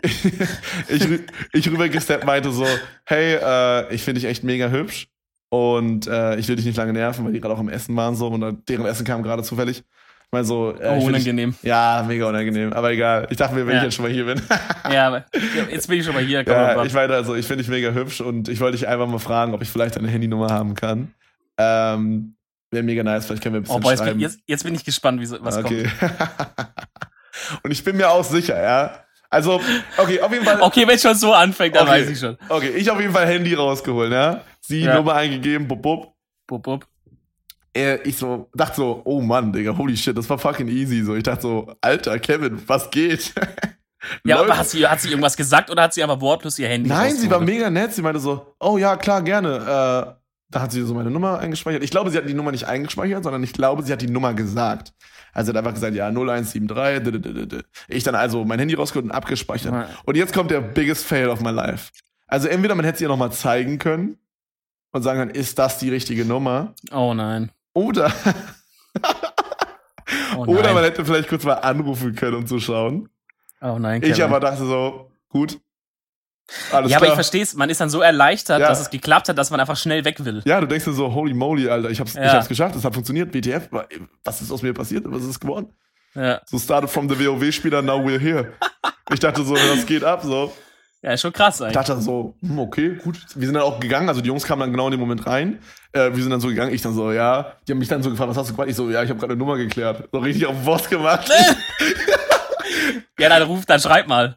ich, ich rübergesteppt, meinte so, hey, äh, ich finde dich echt mega hübsch und äh, ich will dich nicht lange nerven, weil die gerade auch am Essen waren so und deren Essen kam gerade zufällig. Ich meine so, äh, Oh, will dich- unangenehm. Ja, mega unangenehm, aber egal. Ich dachte mir, wenn Ja. ich jetzt schon mal hier bin. Ja, aber jetzt bin ich schon mal hier. Ja, ich meine also, ich finde dich mega hübsch und ich wollte dich einfach mal fragen, ob ich vielleicht deine Handynummer haben kann. Ähm, Wäre mega nice, vielleicht können wir ein bisschen oh, boah, jetzt, jetzt, jetzt bin ich gespannt, wie, so- was okay. kommt. und ich bin mir auch sicher, ja. Also, okay, auf jeden Fall. Okay, wenn es schon so anfängt, dann Okay. weiß ich schon. Okay, ich auf jeden Fall Handy rausgeholt, ja. Sie Ja. Nummer eingegeben, bub, bub. Bub, bub. Äh, Ich so, dachte so, oh Mann, Digga, holy shit, das war fucking easy. So, ich dachte so, Alter, Kevin, was geht? Ja, Leute. aber hat sie, hat sie irgendwas gesagt oder hat sie aber wortlos ihr Handy Nein, sie war mega nett. Sie meinte so, oh ja, klar, gerne. Da hat sie so meine Nummer eingespeichert. Ich glaube, sie hat die Nummer nicht eingespeichert, sondern ich glaube, sie hat die Nummer gesagt. Also sie hat einfach gesagt, ja, 0173. d- d- d- d- Ich dann also mein Handy rausgeholt und abgespeichert. Ja. Und jetzt kommt der biggest fail of my life. Also entweder man hätte sie ihr nochmal zeigen können und sagen können, ist das die richtige Nummer? Oh nein. Oder, Oh nein. oder man hätte vielleicht kurz mal anrufen können, um zu schauen. oh nein. Ich Kevin. aber dachte so, gut. Alles ja, aber ich klar. verstehe es. Man ist dann so erleichtert, Ja. dass es geklappt hat, dass man einfach schnell weg will. Ja, du denkst dir so, holy moly, Alter, ich hab's, ich Ja. hab's geschafft, es hat funktioniert, WTF, wa- was ist aus mir passiert, was ist geworden? Ja, So started from the WoW-Spieler, now we're here. Ich dachte so, was geht ab, so. ja ist schon krass Ich eigentlich. dachte so, hm, okay, gut. Wir sind dann auch gegangen, also die Jungs kamen dann genau in dem Moment rein. Äh, wir sind dann so gegangen, ich dann so, ja. Die haben mich dann so gefragt, was hast du gemacht? Ich so, ja, ich habe gerade eine Nummer geklärt. So richtig auf den Boss gemacht. Ja, dann ruf, dann schreib mal.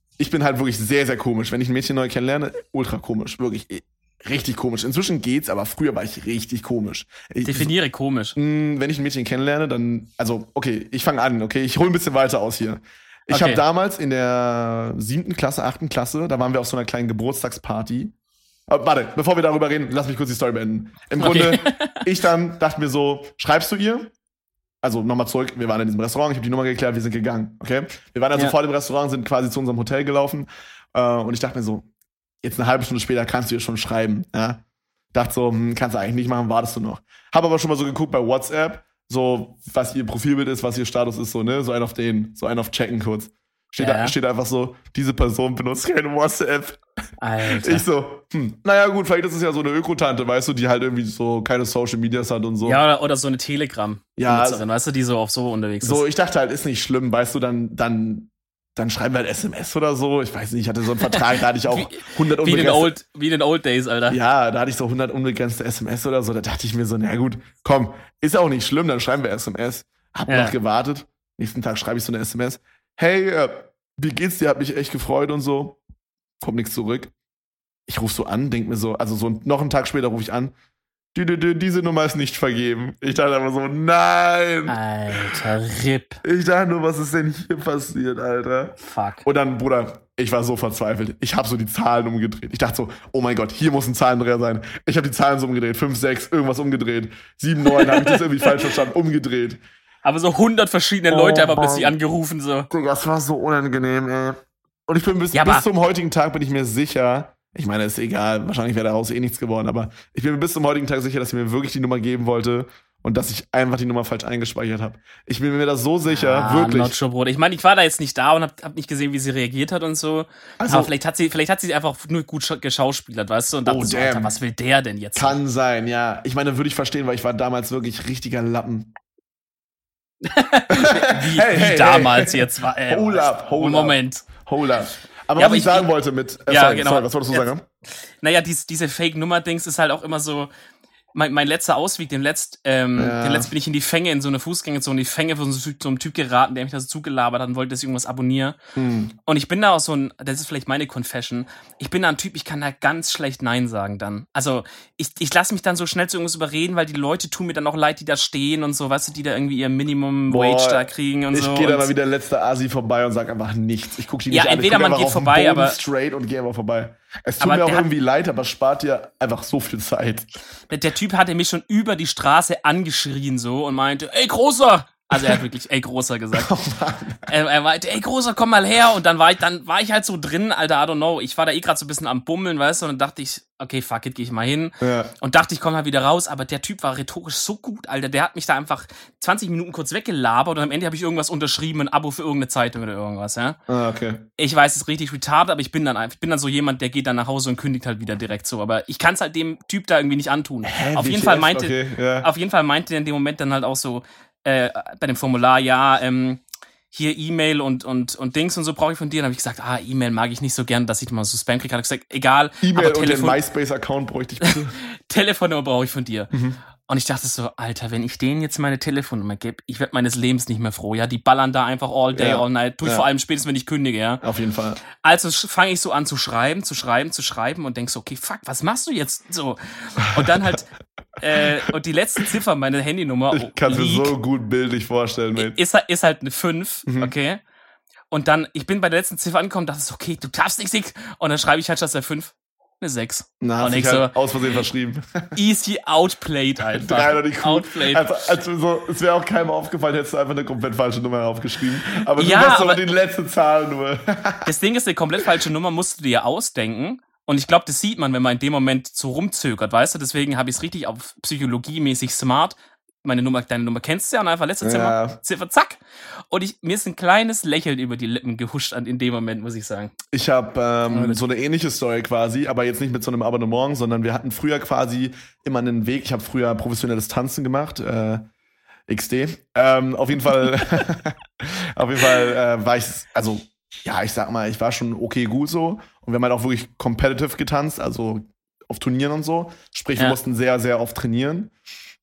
ich bin halt wirklich sehr, sehr komisch. Wenn ich ein Mädchen neu kennenlerne, ultra komisch. Wirklich eh, richtig komisch. Inzwischen geht's, aber früher war ich richtig komisch. Ich, Definiere komisch. mh, wenn ich ein Mädchen kennenlerne, dann, also, okay, ich fange an, okay, ich hole ein bisschen weiter aus hier. Ich Okay. habe damals in der siebten Klasse, achten Klasse, da waren wir auf so einer kleinen Geburtstagsparty. Aber warte, bevor wir darüber reden, lass mich kurz die Story beenden. Im Okay. Grunde, ich dann dachte mir so, schreibst du ihr? Also nochmal zurück, wir waren in diesem Restaurant, ich habe die Nummer geklärt, wir sind gegangen, okay? Wir waren also Ja. vor dem Restaurant, sind quasi zu unserem Hotel gelaufen äh, und ich dachte mir so, jetzt eine halbe Stunde später kannst du ihr schon schreiben, ja? Dachte so, hm, kannst du eigentlich nicht machen, wartest du noch. Hab aber schon mal so geguckt bei WhatsApp, so was ihr Profilbild ist, was ihr Status ist, so, ne? So ein auf den, so ein auf checken kurz. Steht, Ja. da, steht einfach so, diese Person benutzt keine WhatsApp. Alter. Ich so, hm, naja gut, vielleicht ist es ja so eine Ökotante, weißt du, die halt irgendwie so keine Social Medias hat und so. Ja, oder, oder so eine Telegram. Ja, weißt du, die so auf so unterwegs So, ist. ich dachte halt, ist nicht schlimm, weißt du, dann, dann, dann schreiben wir halt SMS oder so. Ich weiß nicht, ich hatte so einen Vertrag, da hatte ich auch Wie- 100 Wie in, den unbegrenzte, old, wie in den Old Days, Alter. ja, da hatte ich so 100 unbegrenzte SMS oder so. Da dachte ich mir so, na gut, komm, ist auch nicht schlimm, dann schreiben wir SMS. Hab Ja. noch gewartet. Nächsten Tag schreibe ich so eine SMS. Hey, äh, wie geht's dir? Hat mich echt gefreut und so. Kommt nichts zurück. Ich rufe so an, denk mir so, also so noch einen Tag später rufe ich an. die, die, die, diese Nummer ist nicht vergeben. Ich dachte einfach so, nein. Alter, RIP. Ich dachte nur, was ist denn hier passiert, Alter? Fuck. Und dann, Bruder, ich war so verzweifelt. Ich habe so die Zahlen umgedreht. Ich dachte so, oh mein Gott, hier muss ein Zahlendreher sein. Ich habe die Zahlen so umgedreht. 5, 6, irgendwas umgedreht. 7, 9, habe ich das irgendwie falsch verstanden, umgedreht. Aber so 100 verschiedene Oh Leute haben Mann. plötzlich angerufen, so. Digga, das war so unangenehm, ey. Und ich bin bis, Ja, bis zum heutigen Tag bin ich mir sicher, ich meine, ist egal, wahrscheinlich wäre daraus eh nichts geworden, aber ich bin mir bis zum heutigen Tag sicher, dass sie mir wirklich die Nummer geben wollte und dass ich einfach die Nummer falsch eingespeichert habe. Ich bin mir da so sicher, Ah, wirklich. Not sure, Bruder. Ich meine, ich war da jetzt nicht da und hab, hab nicht gesehen, wie sie reagiert hat und so. Also- aber vielleicht hat sie, vielleicht hat sie einfach nur gut scha- geschauspielert, weißt du? Und dachte Oh, so. Alter, was will der denn jetzt? Kann sein, ja. Ich meine, würde ich verstehen, weil ich war damals wirklich richtiger Lappen. Wie, Hey, wie hey, damals hey. jetzt war. Äh, Hold up, hold up. Moment. Hold up. Aber Ja, was aber ich ich- sagen wollte mit, äh, Ja, sorry, genau. sorry, was wolltest du Jetzt- sagen? Naja, dies, diese Fake-Nummer-Dings ist halt auch immer so. Mein, mein letzter Ausweg, den letzt, ähm, Ja. den letzt bin ich in die Fänge, in so eine Fußgängerzone, in die Fänge von so, so einem Typ geraten, der mich da so zugelabert hat und wollte, dass ich irgendwas abonniere. Hm. Und ich bin da auch so ein, das ist vielleicht meine Confession, ich bin da ein Typ, ich kann da ganz schlecht Nein sagen dann. Also ich, ich lasse mich dann so schnell zu irgendwas überreden, weil die Leute tun mir dann auch leid, die da stehen und so, weißt du, die da irgendwie ihr Minimum Boah, Wage da kriegen und Ich so. gehe dann mal wie der letzte Asi vorbei und sag einfach nichts. Ich gucke die nicht Ja, an. entweder ich man geht vorbei, aber- straight und gehe einfach vorbei. Es tut Aber mir auch der hat- irgendwie leid, aber spart dir einfach so viel Zeit. Der, der Typ hatte mich schon über die Straße angeschrien so und meinte, ey Großer! Also er hat wirklich, ey Großer gesagt. Oh er, er meinte, ey Großer, komm mal her. Und dann war ich, dann war ich halt so drin, Alter, I don't know. Ich war da eh gerade so ein bisschen am Bummeln, weißt du, und dann dachte ich, okay, fuck it, geh ich mal hin. Ja. Und dachte, ich komme mal wieder raus, aber der Typ war rhetorisch so gut, Alter. Der hat mich da einfach 20 Minuten kurz weggelabert und am Ende habe ich irgendwas unterschrieben, ein Abo für irgendeine Zeitung oder irgendwas, ja. Ah, okay. Ich weiß, es ist richtig retarded, aber ich bin dann einfach, ich bin dann so jemand, der geht dann nach Hause und kündigt halt wieder direkt so. Aber ich kann es halt dem Typ da irgendwie nicht antun. Auf jeden? Fall meinte, Okay, ja. auf jeden Fall meinte er in dem Moment dann halt auch so, äh, bei dem Formular, ja, ähm, hier E-Mail und, und, und Dings und so brauche ich von dir. Dann habe ich gesagt, ah, E-Mail mag ich nicht so gern, dass ich mal so Spam kriege. Hat gesagt, egal, E-Mail und den MySpace-Account bräuchte ich bitte. Telefonnummer brauche ich von dir. Mhm. Und ich dachte so, Alter, wenn ich denen jetzt meine Telefonnummer gebe, ich werde meines Lebens nicht mehr froh. Ja, die ballern da einfach all day, Ja. all night. Tue ich Ja. vor allem spätestens, wenn ich kündige, ja. Auf jeden Fall. Also fange ich so an zu schreiben, zu schreiben, zu schreiben und denk so, okay, fuck, was machst du jetzt so? Und dann halt, äh, und die letzte Ziffer, meine Handynummer, Ich kann mir so gut bildlich vorstellen, Mate. ist, halt- ist halt eine 5, Mhm. okay? Und dann, ich bin bei der letzten Ziffer angekommen, dachte so, okay, du darfst nichts, nix. Und dann schreibe ich halt statt der 5 eine 6. Na, und ich dich halt so, aus Versehen verschrieben. easy outplayed einfach. Dreieindeutig gut. Outplayed. Also, also so, es wäre auch keinem aufgefallen, hättest du einfach eine komplett falsche Nummer aufgeschrieben. Aber du Ja, hast aber die letzte Zahl nur. Das Ding ist, eine komplett falsche Nummer musst du dir ausdenken. Und ich glaube, das sieht man, wenn man in dem Moment so rumzögert, weißt du? Deswegen habe ich es richtig auf psychologiemäßig smart. Meine Nummer, deine Nummer kennst du ja und einfach letzte Ja. Ziffer, Ziffer, zack. Und ich, mir ist ein kleines Lächeln über die Lippen gehuscht an, in dem Moment, muss ich sagen. Ich habe ähm, so eine ähnliche Story quasi, aber jetzt nicht mit so einem Abonnement, sondern wir hatten früher quasi immer einen Weg. Ich habe früher professionelles Tanzen gemacht, äh, XD. Ähm, auf jeden Fall, auf jeden Fall äh, war ich, also ja, ich sag mal, ich war schon okay gut so und wir haben halt auch wirklich competitive getanzt, also auf Turnieren und so. Sprich, wir Ja. mussten sehr, sehr oft trainieren.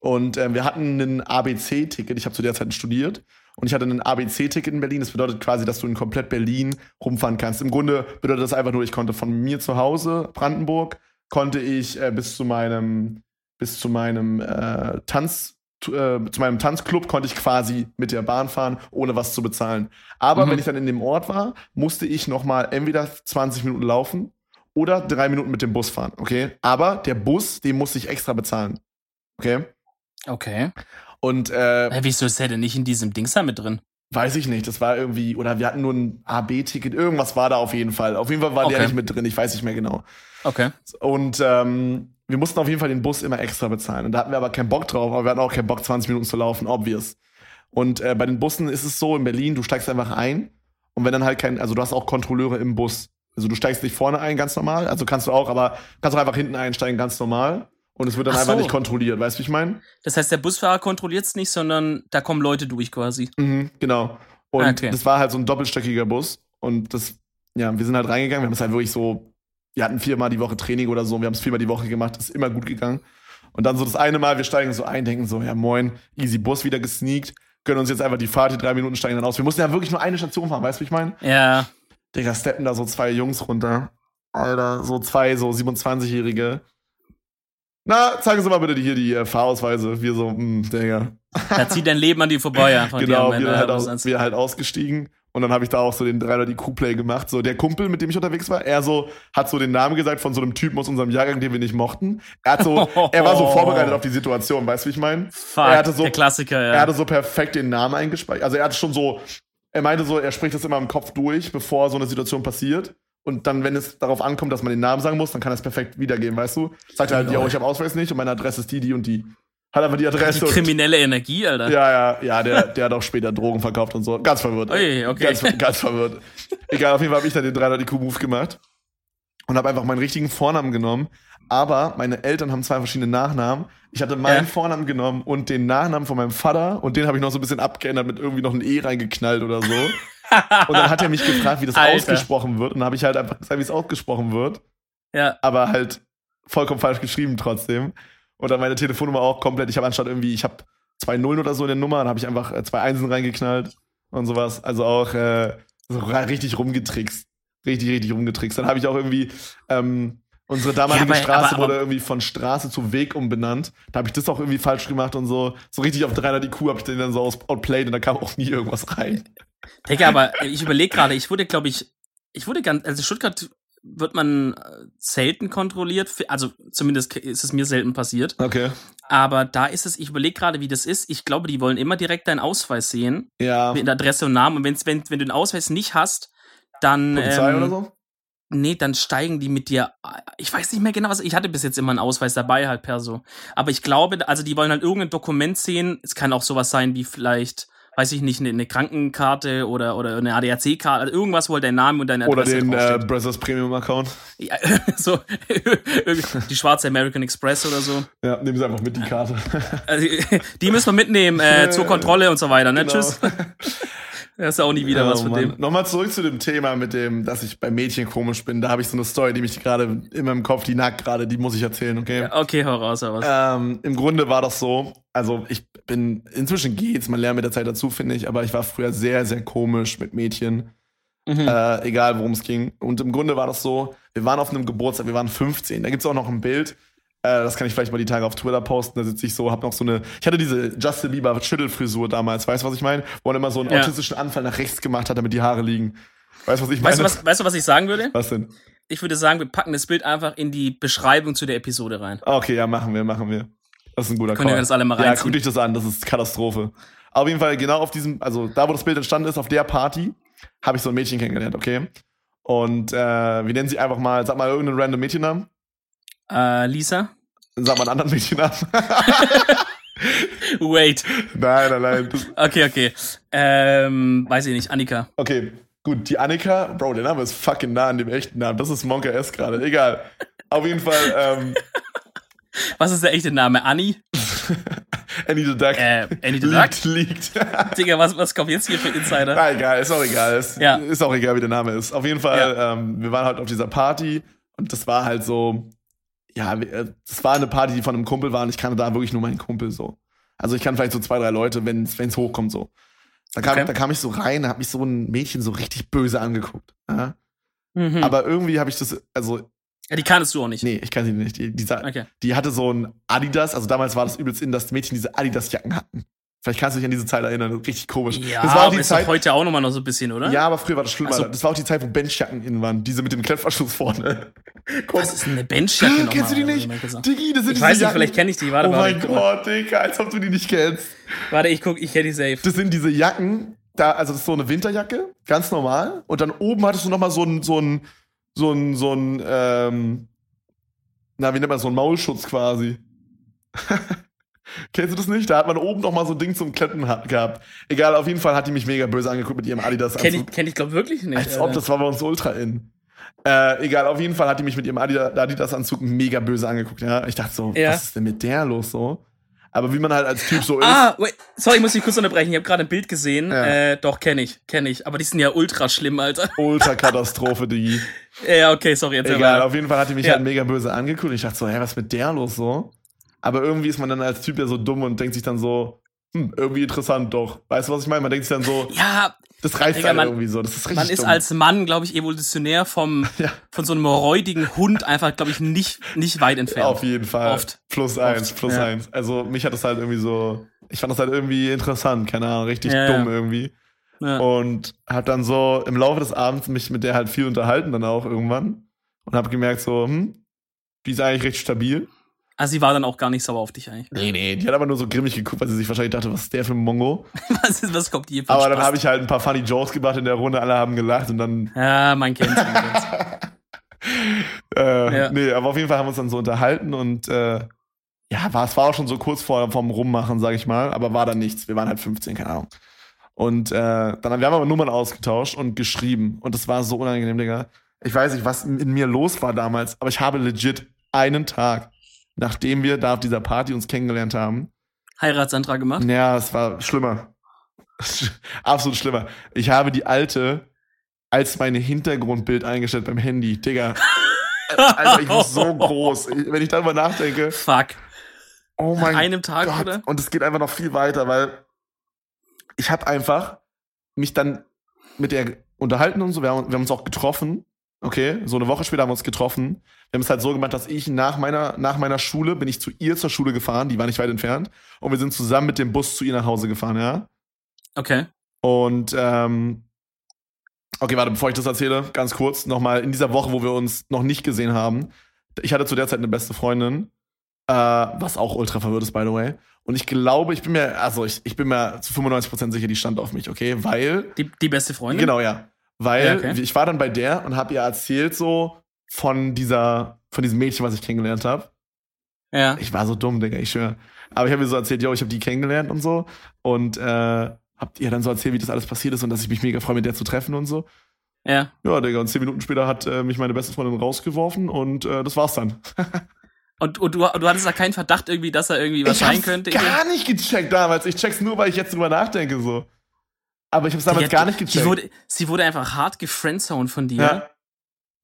Und äh, wir hatten ein ABC-Ticket. Ich habe zu der Zeit studiert. Und ich hatte ein ABC-Ticket in Berlin. Das bedeutet quasi, dass du in komplett Berlin rumfahren kannst. Im Grunde bedeutet das einfach nur, ich konnte von mir zu Hause, Brandenburg, konnte ich äh, bis zu meinem, bis zu meinem äh, Tanz, äh, zu meinem Tanzclub konnte ich quasi mit der Bahn fahren, ohne was zu bezahlen. Aber Mhm. wenn ich dann in dem Ort war, musste ich noch mal entweder 20 Minuten laufen oder drei Minuten mit dem Bus fahren, okay? Aber der Bus, den musste ich extra bezahlen, okay? Okay. Und äh, Hä, wieso ist er denn nicht in diesem Dings da mit drin? weiß ich nicht, das war irgendwie, oder wir hatten nur ein AB-Ticket, irgendwas war da auf jeden Fall. Auf jeden Fall war der Okay. nicht mit drin, ich weiß nicht mehr genau. Okay. Und ähm, wir mussten auf jeden Fall den Bus immer extra bezahlen. Und da hatten wir aber keinen Bock drauf, aber wir hatten auch keinen Bock, 20 Minuten zu laufen, obvious. Und äh, bei den Bussen ist es so, in Berlin, du steigst einfach ein und wenn dann halt kein, also du hast auch Kontrolleure im Bus. Also du steigst nicht vorne ein, ganz normal, also kannst du auch, aber kannst auch einfach hinten einsteigen, ganz normal. Und es wird dann Ach einfach so. nicht kontrolliert, weißt du, wie ich meine? Das heißt, der Busfahrer kontrolliert es nicht, sondern da kommen Leute durch quasi. Mhm, genau. Und Okay. das war halt so ein doppelstöckiger Bus. Und das, ja, wir sind halt reingegangen. Wir haben es halt wirklich so, wir hatten viermal die Woche Training oder so. Wir haben es viermal die Woche gemacht. Ist immer gut gegangen. Und dann so das eine Mal, wir steigen so ein, denken so, ja moin, easy Bus wieder gesneakt, können uns jetzt einfach die Fahrt, die drei Minuten steigen dann aus. Wir mussten ja wirklich nur eine Station fahren, weißt du, wie ich meine? Ja. Digga, steppen da so zwei Jungs runter. Alter, so zwei, so 27-Jährige. Na, zeigen Sie mal bitte hier die äh, Fahrausweise. Wir so, hm, Digga. Da zieht dein Leben an dir vorbei, ja, von genau, wir Ende, halt, aus, wir halt ausgestiegen. Und dann habe ich da auch so den 3 die Q-Play gemacht. So, der Kumpel, mit dem ich unterwegs war, er so, hat so den Namen gesagt von so einem Typen aus unserem Jahrgang, den wir nicht mochten. Er hat so, er war so vorbereitet auf die Situation, weißt du, wie ich meine? Fuck, er hatte so- der Klassiker, ja. Er hatte so perfekt den Namen eingespeichert. Also er hat schon so, er meinte so, er spricht das immer im Kopf durch, bevor so eine Situation passiert. Und dann, wenn es darauf ankommt, dass man den Namen sagen muss, dann kann er es perfekt wiedergeben, weißt du? Sagt er halt, yo, ich habe Ausweis nicht und meine Adresse ist die, die und die. Hat einfach die die Adresse. und, kriminelle Energie, Alter. ja, ja, ja, der, der hat auch später Drogen verkauft und so. Ganz verwirrt. Ui, okay. Ganz, ganz verwirrt. Egal, auf jeden Fall habe ich dann den 3 q move gemacht und habe einfach meinen richtigen Vornamen genommen. Aber meine Eltern haben zwei verschiedene Nachnamen. Ich hatte meinen Ja. Vornamen genommen und den Nachnamen von meinem Vater und den habe ich noch so ein bisschen abgeändert mit irgendwie noch ein E reingeknallt oder so. und dann hat er mich gefragt, wie das Alter. ausgesprochen wird. Und dann habe ich halt einfach gesagt, wie es ausgesprochen wird. Ja. Aber halt vollkommen falsch geschrieben trotzdem. Und dann meine Telefonnummer auch komplett. Ich habe anstatt irgendwie, ich habe zwei Nullen oder so in der Nummer, dann habe ich einfach äh, zwei Einsen reingeknallt und sowas. Also auch äh, so richtig rumgetrickst. Richtig, richtig rumgetrickst. Dann habe ich auch irgendwie ähm, unsere damalige Ja, aber- Straße aber- wurde irgendwie von Straße zu Weg umbenannt. Da habe ich das auch irgendwie falsch gemacht und so. So richtig auf 300 IQ habe ich den dann so outplayed und da kam auch nie irgendwas rein. Digga, aber ich überlege gerade, ich wurde, glaube ich, ich wurde ganz, also Stuttgart wird man äh, selten kontrolliert, also zumindest ist es mir selten passiert. Okay. Aber da ist es, ich überlege gerade, wie das ist. Ich glaube, die wollen immer direkt deinen Ausweis sehen, Ja. mit Adresse und Namen. Und wenn's, wenn, wenn du den Ausweis nicht hast, dann. Polizei ähm, oder so? Nee, dann steigen die mit dir. Ich weiß nicht mehr genau, was. Ich hatte bis jetzt immer einen Ausweis dabei, halt per so. Aber ich glaube, also die wollen halt irgendein Dokument sehen. Es kann auch sowas sein wie vielleicht, weiß ich nicht, eine, eine Krankenkarte oder, oder eine ADAC-Karte. Also irgendwas, wo halt dein Name und deine Oder Adresse den äh. Brothers Premium Account. Ja, so, die schwarze American Express oder so. Ja, nehmen Sie einfach mit die Karte. Also, die müssen wir mitnehmen äh, zur Kontrolle und so weiter, ne? Genau. Tschüss. Das ist auch nie wieder was Oh von Mann. dem. Nochmal zurück zu dem Thema mit dem, dass ich bei Mädchen komisch bin. Da habe ich so eine Story, die mich gerade in meinem Kopf, die nackt gerade, die muss ich erzählen, okay? Okay, hau raus, hau raus. Ähm, Im Grunde war das so, also ich bin, inzwischen geht's, man lernt mit der Zeit dazu, finde ich, aber ich war früher sehr, sehr komisch mit Mädchen. Mhm. Äh, egal worum es ging. Und im Grunde war das so, wir waren auf einem Geburtstag, wir waren 15. Da gibt's auch noch ein Bild. Äh, das kann ich vielleicht mal die Tage auf Twitter posten. Da sitze ich so, hab noch so eine. Ich hatte diese Justin Bieber Schüttelfrisur damals, weißt du, was ich meine? Wo man immer so einen Ja. autistischen Anfall nach rechts gemacht hat, damit die Haare liegen. Weißt du, was ich meine? Weißt du, was, weißt du, was ich sagen würde? was denn? Ich würde sagen, wir packen das Bild einfach in die Beschreibung zu der Episode rein. Okay, ja, machen wir, machen wir. Das ist ein guter Können wir Call. das alle mal Ja, reinziehen? guckt euch das an, das ist Katastrophe. Auf jeden Fall, genau auf diesem, also da, wo das Bild entstanden ist, auf der Party, habe ich so ein Mädchen kennengelernt, okay? Und äh, wir nennen sie einfach mal, sag mal irgendeinen random Mädchennamen. Äh, Lisa? Sag mal einen anderen Mädchennamen. Wait. nein, nein, nein. Das, Okay, okay. Ähm, weiß ich nicht. Annika. okay, gut, die Annika, Bro, der Name ist fucking nah an dem echten Namen. Das ist Monka S gerade, egal. Auf jeden Fall, ähm, Was ist der echte Name? Annie? Annie the Duck. Äh, Annie the Duck? liegt, liegt. Digga, was, was kommt jetzt hier für Insider? Na, egal, ist auch egal. Ist, Ja. ist auch egal, wie der Name ist. Auf jeden Fall, ähm, wir waren halt auf dieser Party und das war halt so, ja, äh, das war eine Party, die von einem Kumpel war und ich kannte da wirklich nur meinen Kumpel so. Also ich kann vielleicht so zwei, drei Leute, wenn es hochkommt so. Da kam, Okay. da kam ich so rein, da hat mich so ein Mädchen so richtig böse angeguckt. Ja? Mhm. Aber irgendwie habe ich das, also, ja, die kanntest du auch nicht. nee, ich kann sie nicht. Die, die, sa- Okay. die hatte so ein Adidas, also damals war das übelst in, dass Mädchen diese Adidas-Jacken hatten. Vielleicht kannst du dich an diese Zeit erinnern, richtig komisch. Ja, das war auch die ist Zeit, heute auch nochmal noch so ein bisschen, oder? ja, aber früher war das schlimmer. Ach so. Das war auch die Zeit, wo Benchjacken innen waren. Diese mit dem Klettverschluss vorne. Was ist denn eine Benchjacke nochmal? Kennst du die nicht? Diggi, das sind Ich diese weiß nicht, Jacken. vielleicht kenne ich die. Warte, Oh warte, mein. Gott, Digga, als ob du die nicht kennst. Warte, ich guck, ich kenne die safe. Das sind diese Jacken, da, also das ist so eine Winterjacke, ganz normal. Und dann oben hattest du nochmal so ein, so ein, so ein, so ein, ähm, na, wie nennt man das, so ein Maulschutz quasi. Kennst du das nicht? Da hat man oben noch mal so ein Ding zum Kletten gehabt. Egal, auf jeden Fall hat die mich mega böse angeguckt mit ihrem Adidas Kenn ich, kenn ich glaube wirklich nicht. Als Alter. ob, das war bei uns ultra in. Äh, egal, auf jeden Fall hat die mich mit ihrem Adidas- Adidas-Anzug mega böse angeguckt. Ja? Ich dachte so, Ja. was ist denn mit der los so? Aber wie man halt als Typ so ist. Ah, wait, sorry, ich muss dich kurz unterbrechen. Ich habe gerade ein Bild gesehen. Ja. Äh, doch, kenne ich, kenne ich. Aber die sind ja ultra schlimm, Alter. Ultra-Katastrophe, Digi. ja, okay, sorry, jetzt Egal, auf jeden Fall hat die mich Ja. halt mega böse angeguckt. Ich dachte so, hä, was ist mit der los so? Aber irgendwie ist man dann als Typ ja so dumm und denkt sich dann so, hm, irgendwie interessant doch. Weißt du, was ich meine? Man denkt sich dann so, Ja, Das reißt Digga, halt man- irgendwie so. Das ist richtig Man ist dumm. als Mann, glaube ich, evolutionär vom, Ja. von so einem räudigen Hund einfach, glaube ich, nicht, nicht weit entfernt. Auf jeden Fall. Oft. Plus eins, plus ja. eins. Also mich hat das halt irgendwie so, ich fand das halt irgendwie interessant, keine Ahnung, richtig Ja, dumm irgendwie. Und hab dann so im Laufe des Abends mich mit der halt viel unterhalten dann auch irgendwann. Und hab gemerkt so, hm, die ist eigentlich recht stabil. Also sie war dann auch gar nicht sauer auf dich eigentlich. Nee, nee, die hat aber nur so grimmig geguckt, weil sie sich wahrscheinlich dachte, was ist der für ein Mongo. Was, ist, was kommt hier für Aber dann Spaß? habe ich halt ein paar funny Jokes gebracht in der Runde, alle haben gelacht und dann Ja, man kennt's, man kennt's. Äh, Ja. Nee, aber auf jeden Fall haben wir uns dann so unterhalten und äh, ja, war, es war auch schon so kurz vor vom Rummachen, sag ich mal, aber war dann nichts. Wir waren halt 15, keine Ahnung. Und äh, dann haben wir aber Nummern ausgetauscht und geschrieben. Und das war so unangenehm, Digga. Ich weiß nicht, was in mir los war damals, aber ich habe legit einen Tag, nachdem wir da auf dieser Party uns kennengelernt haben, Heiratsantrag gemacht? ja, es war schlimmer. Absolut schlimmer. Ich habe die alte als meine Hintergrundbild eingestellt beim Handy. Digga. Alter, ich war so groß. Wenn ich darüber nachdenke, Fuck. oh mein An einem Tag, Gott. oder? Und es geht einfach noch viel weiter, weil ich habe einfach mich dann mit der unterhalten und so. Wir haben, wir haben uns auch getroffen. Okay, so eine Woche später haben wir uns getroffen. Wir haben es halt so gemacht, dass ich nach meiner, nach meiner Schule bin ich zu ihr zur Schule gefahren, die war nicht weit entfernt. Und wir sind zusammen mit dem Bus zu ihr nach Hause gefahren, ja. Okay. Und ähm, okay, warte, bevor ich das erzähle, ganz kurz nochmal in dieser Woche, wo wir uns noch nicht gesehen haben. Ich hatte zu der Zeit eine beste Freundin, äh, was auch ultra verwirrt ist, by the way. Und ich glaube, ich bin mir, also ich, ich bin mir zu 95% sicher, die stand auf mich, okay? Weil, Die, die beste Freundin? genau, ja. Weil Ja, okay. ich war dann bei der und habe ihr erzählt so von dieser, von diesem Mädchen, was ich kennengelernt habe. Ja. Ich war so dumm, Digga, ich schwöre. Aber ich habe ihr so erzählt, yo, ich habe die kennengelernt und so. Und äh, habt ihr dann so erzählt, wie das alles passiert ist und dass ich mich mega freue, mit der zu treffen und so. Ja. Ja, Digga, und zehn Minuten später hat äh, mich meine beste Freundin rausgeworfen und äh, das war's dann. Und, und du, du hattest da keinen Verdacht irgendwie, dass er irgendwie was ich sein könnte? gar nicht gecheckt damals. Ich check's nur, weil ich jetzt drüber nachdenke so. Aber ich hab's damals Digga, gar nicht gecheckt. wurde, sie wurde einfach hart gefriendzoned von dir. ja.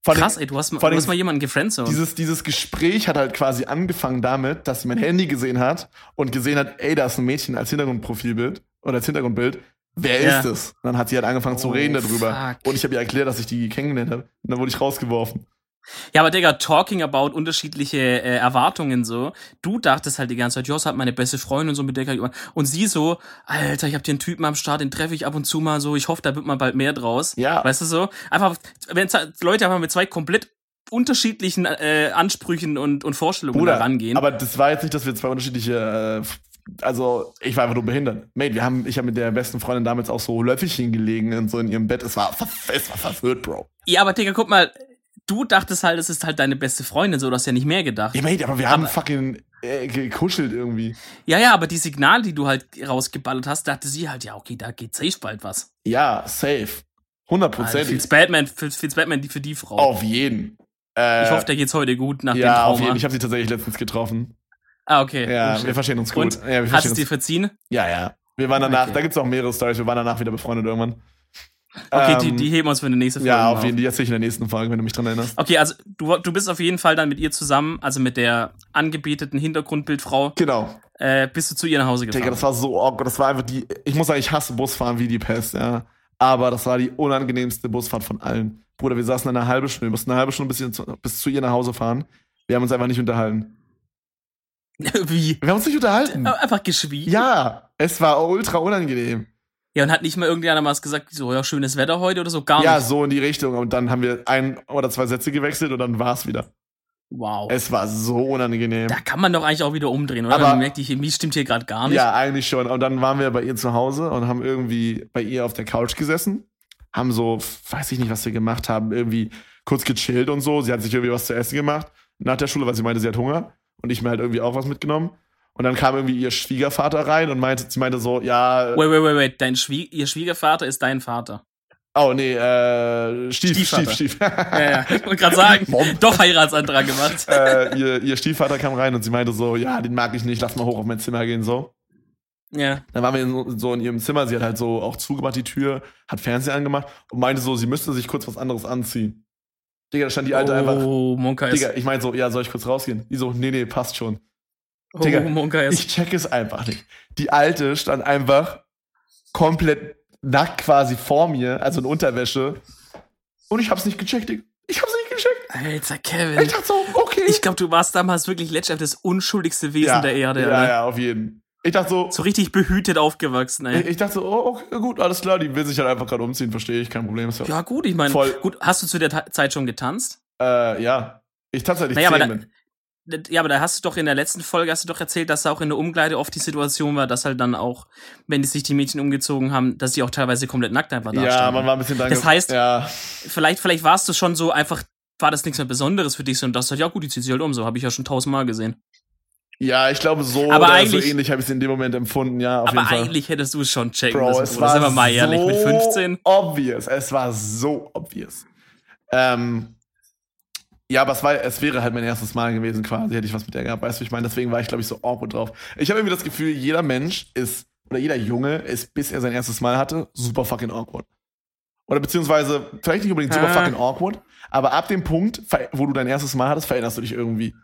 Vor Krass, ey, du hast, mal- du hast mal jemanden gefriendzoned. Dieses, dieses Gespräch hat halt quasi angefangen damit, dass sie mein Handy gesehen hat und gesehen hat, ey, da ist ein Mädchen als Hintergrundprofilbild oder als Hintergrundbild. Wer Ja. ist es? Und dann hat sie halt angefangen zu Oh, reden darüber. fuck. Und ich habe ihr erklärt, dass ich die kennengelernt habe. Und dann wurde ich rausgeworfen. Ja, aber Digga, talking about unterschiedliche äh, Erwartungen so. Du dachtest halt die ganze Zeit, Jos hat meine beste Freundin so mit über- und sie so, Alter, ich hab hier einen Typen am Start, den treffe ich ab und zu mal so, ich hoffe, da wird mal bald mehr draus. Ja. Weißt du so? Einfach, wenn Leute einfach mit zwei komplett unterschiedlichen äh, Ansprüchen und, und Vorstellungen Bruder, da rangehen. aber das war jetzt nicht, dass wir zwei unterschiedliche, äh, also ich war einfach nur behindert. Mate, wir haben, ich habe mit der besten Freundin damals auch so Löffelchen gelegen und so in ihrem Bett. Es war, es war verwirrt, Bro. ja, aber Digga, guck mal, du dachtest halt, es ist halt deine beste Freundin, so, du hast ja nicht mehr gedacht. Ja, Mate, aber wir haben Aber- fucking äh, gekuschelt irgendwie. Ja, ja, aber die Signale, die du halt rausgeballert hast, dachte sie halt, ja, okay, da geht safe bald was. Ja, safe. Also, Hundertprozentig. Feels Batman, feels Batman die für die Frau. Auf jeden. Äh, Ich hoffe, der geht's heute gut nach dem ja, auf Trauma. jeden. Ich habe sie tatsächlich letztens getroffen. ah, okay. Ja, wir verstehen uns gut. Und? Ja, verstehen es dir verziehen? Ja, ja. Wir waren danach, Okay. da gibt's auch mehrere Stories. Wir waren danach wieder befreundet irgendwann. Okay, die, Ähm, die heben uns für eine nächste Folge. Ja, auf auf. jeden Fall. Die erzähle ich in der nächsten Folge, wenn du mich dran erinnerst. Okay, also du, du bist auf jeden Fall dann mit ihr zusammen, also mit der angebeteten Hintergrundbildfrau, Genau. äh, bist du zu ihr nach Hause gefahren. Digga, das war so awkward. Das war einfach die. Ich muss sagen, ich hasse Busfahren wie die Pest, ja. Aber das war die unangenehmste Busfahrt von allen. Bruder, wir saßen eine halbe Stunde, wir mussten eine halbe Stunde bis, zu- bis zu ihr nach Hause fahren. Wir haben uns einfach nicht unterhalten. Wie? Wir haben uns nicht unterhalten. Einfach geschwiegen? Ja, es war ultra unangenehm. Ja, und hat nicht mal irgendjemand mal gesagt, so, ja, schönes Wetter heute oder so, gar Ja, nicht. so in die Richtung. Und dann haben wir ein oder zwei Sätze gewechselt und dann war's wieder. Wow. Es war so unangenehm. da kann man doch eigentlich auch wieder umdrehen, oder? Aber- Man merkt, die Chemie stimmt hier gerade gar nicht. Ja, eigentlich schon. Und dann waren wir bei ihr zu Hause und haben irgendwie bei ihr auf der Couch gesessen. Haben so, weiß ich nicht, was wir gemacht haben, irgendwie kurz gechillt und so. Sie hat sich irgendwie was zu essen gemacht nach der Schule, weil sie meinte, sie hat Hunger. Und ich mir halt irgendwie auch was mitgenommen. Und dann kam irgendwie ihr Schwiegervater rein und meinte, sie meinte so, ja, Wait, wait, wait, wait. Dein Schwie ihr Schwiegervater ist dein Vater. oh nee, äh, Stief. Stief, Stief. Ja, ja. Ich wollte gerade sagen, Mom. doch Heiratsantrag gemacht. äh, ihr, ihr Stiefvater kam rein und sie meinte so, ja, den mag ich nicht, lass mal hoch auf mein Zimmer gehen, so. Ja. Dann waren wir so in ihrem Zimmer, sie hat halt so auch zugemacht, die Tür, hat Fernseher angemacht und meinte so, sie müsste sich kurz was anderes anziehen. Digga, da stand die Alte einfach, Oh, Monka ist. Digga, ich meinte so, ja, soll ich kurz rausgehen? Die so, nee, nee, passt schon. Oh, Digga, Monka ist. Ich check es einfach nicht. Die Alte stand einfach komplett nackt quasi vor mir, also in Unterwäsche. Und ich hab's nicht gecheckt, Digga. Ich hab's nicht gecheckt. Alter, Kevin. Ich dachte so, okay. Ich glaube, du warst damals wirklich letztendlich das unschuldigste Wesen ja, der Erde. Ja, oder? ja, auf jeden. Ich dachte so, So richtig behütet aufgewachsen, ey. ich, ich dachte so, oh, okay, gut, alles klar, die will sich halt einfach gerade umziehen, verstehe ich, kein Problem. Ja, gut, ich meine, Voll. gut, hast du zu der Ta Zeit schon getanzt? äh, ja. Ich tatsächlich Naja, aber zehn da- bin. Ja, aber da hast du doch in der letzten Folge hast du doch erzählt, dass da auch in der Umkleide oft die Situation war, dass halt dann auch, wenn die sich die Mädchen umgezogen haben, dass die auch teilweise komplett nackt einfach da Ja, man war ein bisschen dran Das heißt- ja, vielleicht, vielleicht warst du schon so einfach, war das nichts mehr Besonderes für dich, sondern das halt, ja gut, die zieht sich halt um, so habe ich ja schon tausendmal gesehen. ja, ich glaube, so Aber oder eigentlich- so ähnlich habe ich es in dem Moment empfunden, ja, auf aber jeden Fall. eigentlich hättest du es schon checken Bro, müssen. es war Sind wir mal ehrlich, so mit 15? obvious. Es war so obvious. Ähm, ja, aber es, war, es wäre halt mein erstes Mal gewesen quasi, hätte ich was mit der gehabt. Weißt du, ich meine? Deswegen war ich, glaube ich, so awkward drauf. Ich habe irgendwie das Gefühl, jeder Mensch ist, oder jeder Junge ist, bis er sein erstes Mal hatte, super fucking awkward. Oder beziehungsweise, vielleicht nicht unbedingt super Ah. fucking awkward, aber ab dem Punkt, wo du dein erstes Mal hattest, veränderst du dich irgendwie.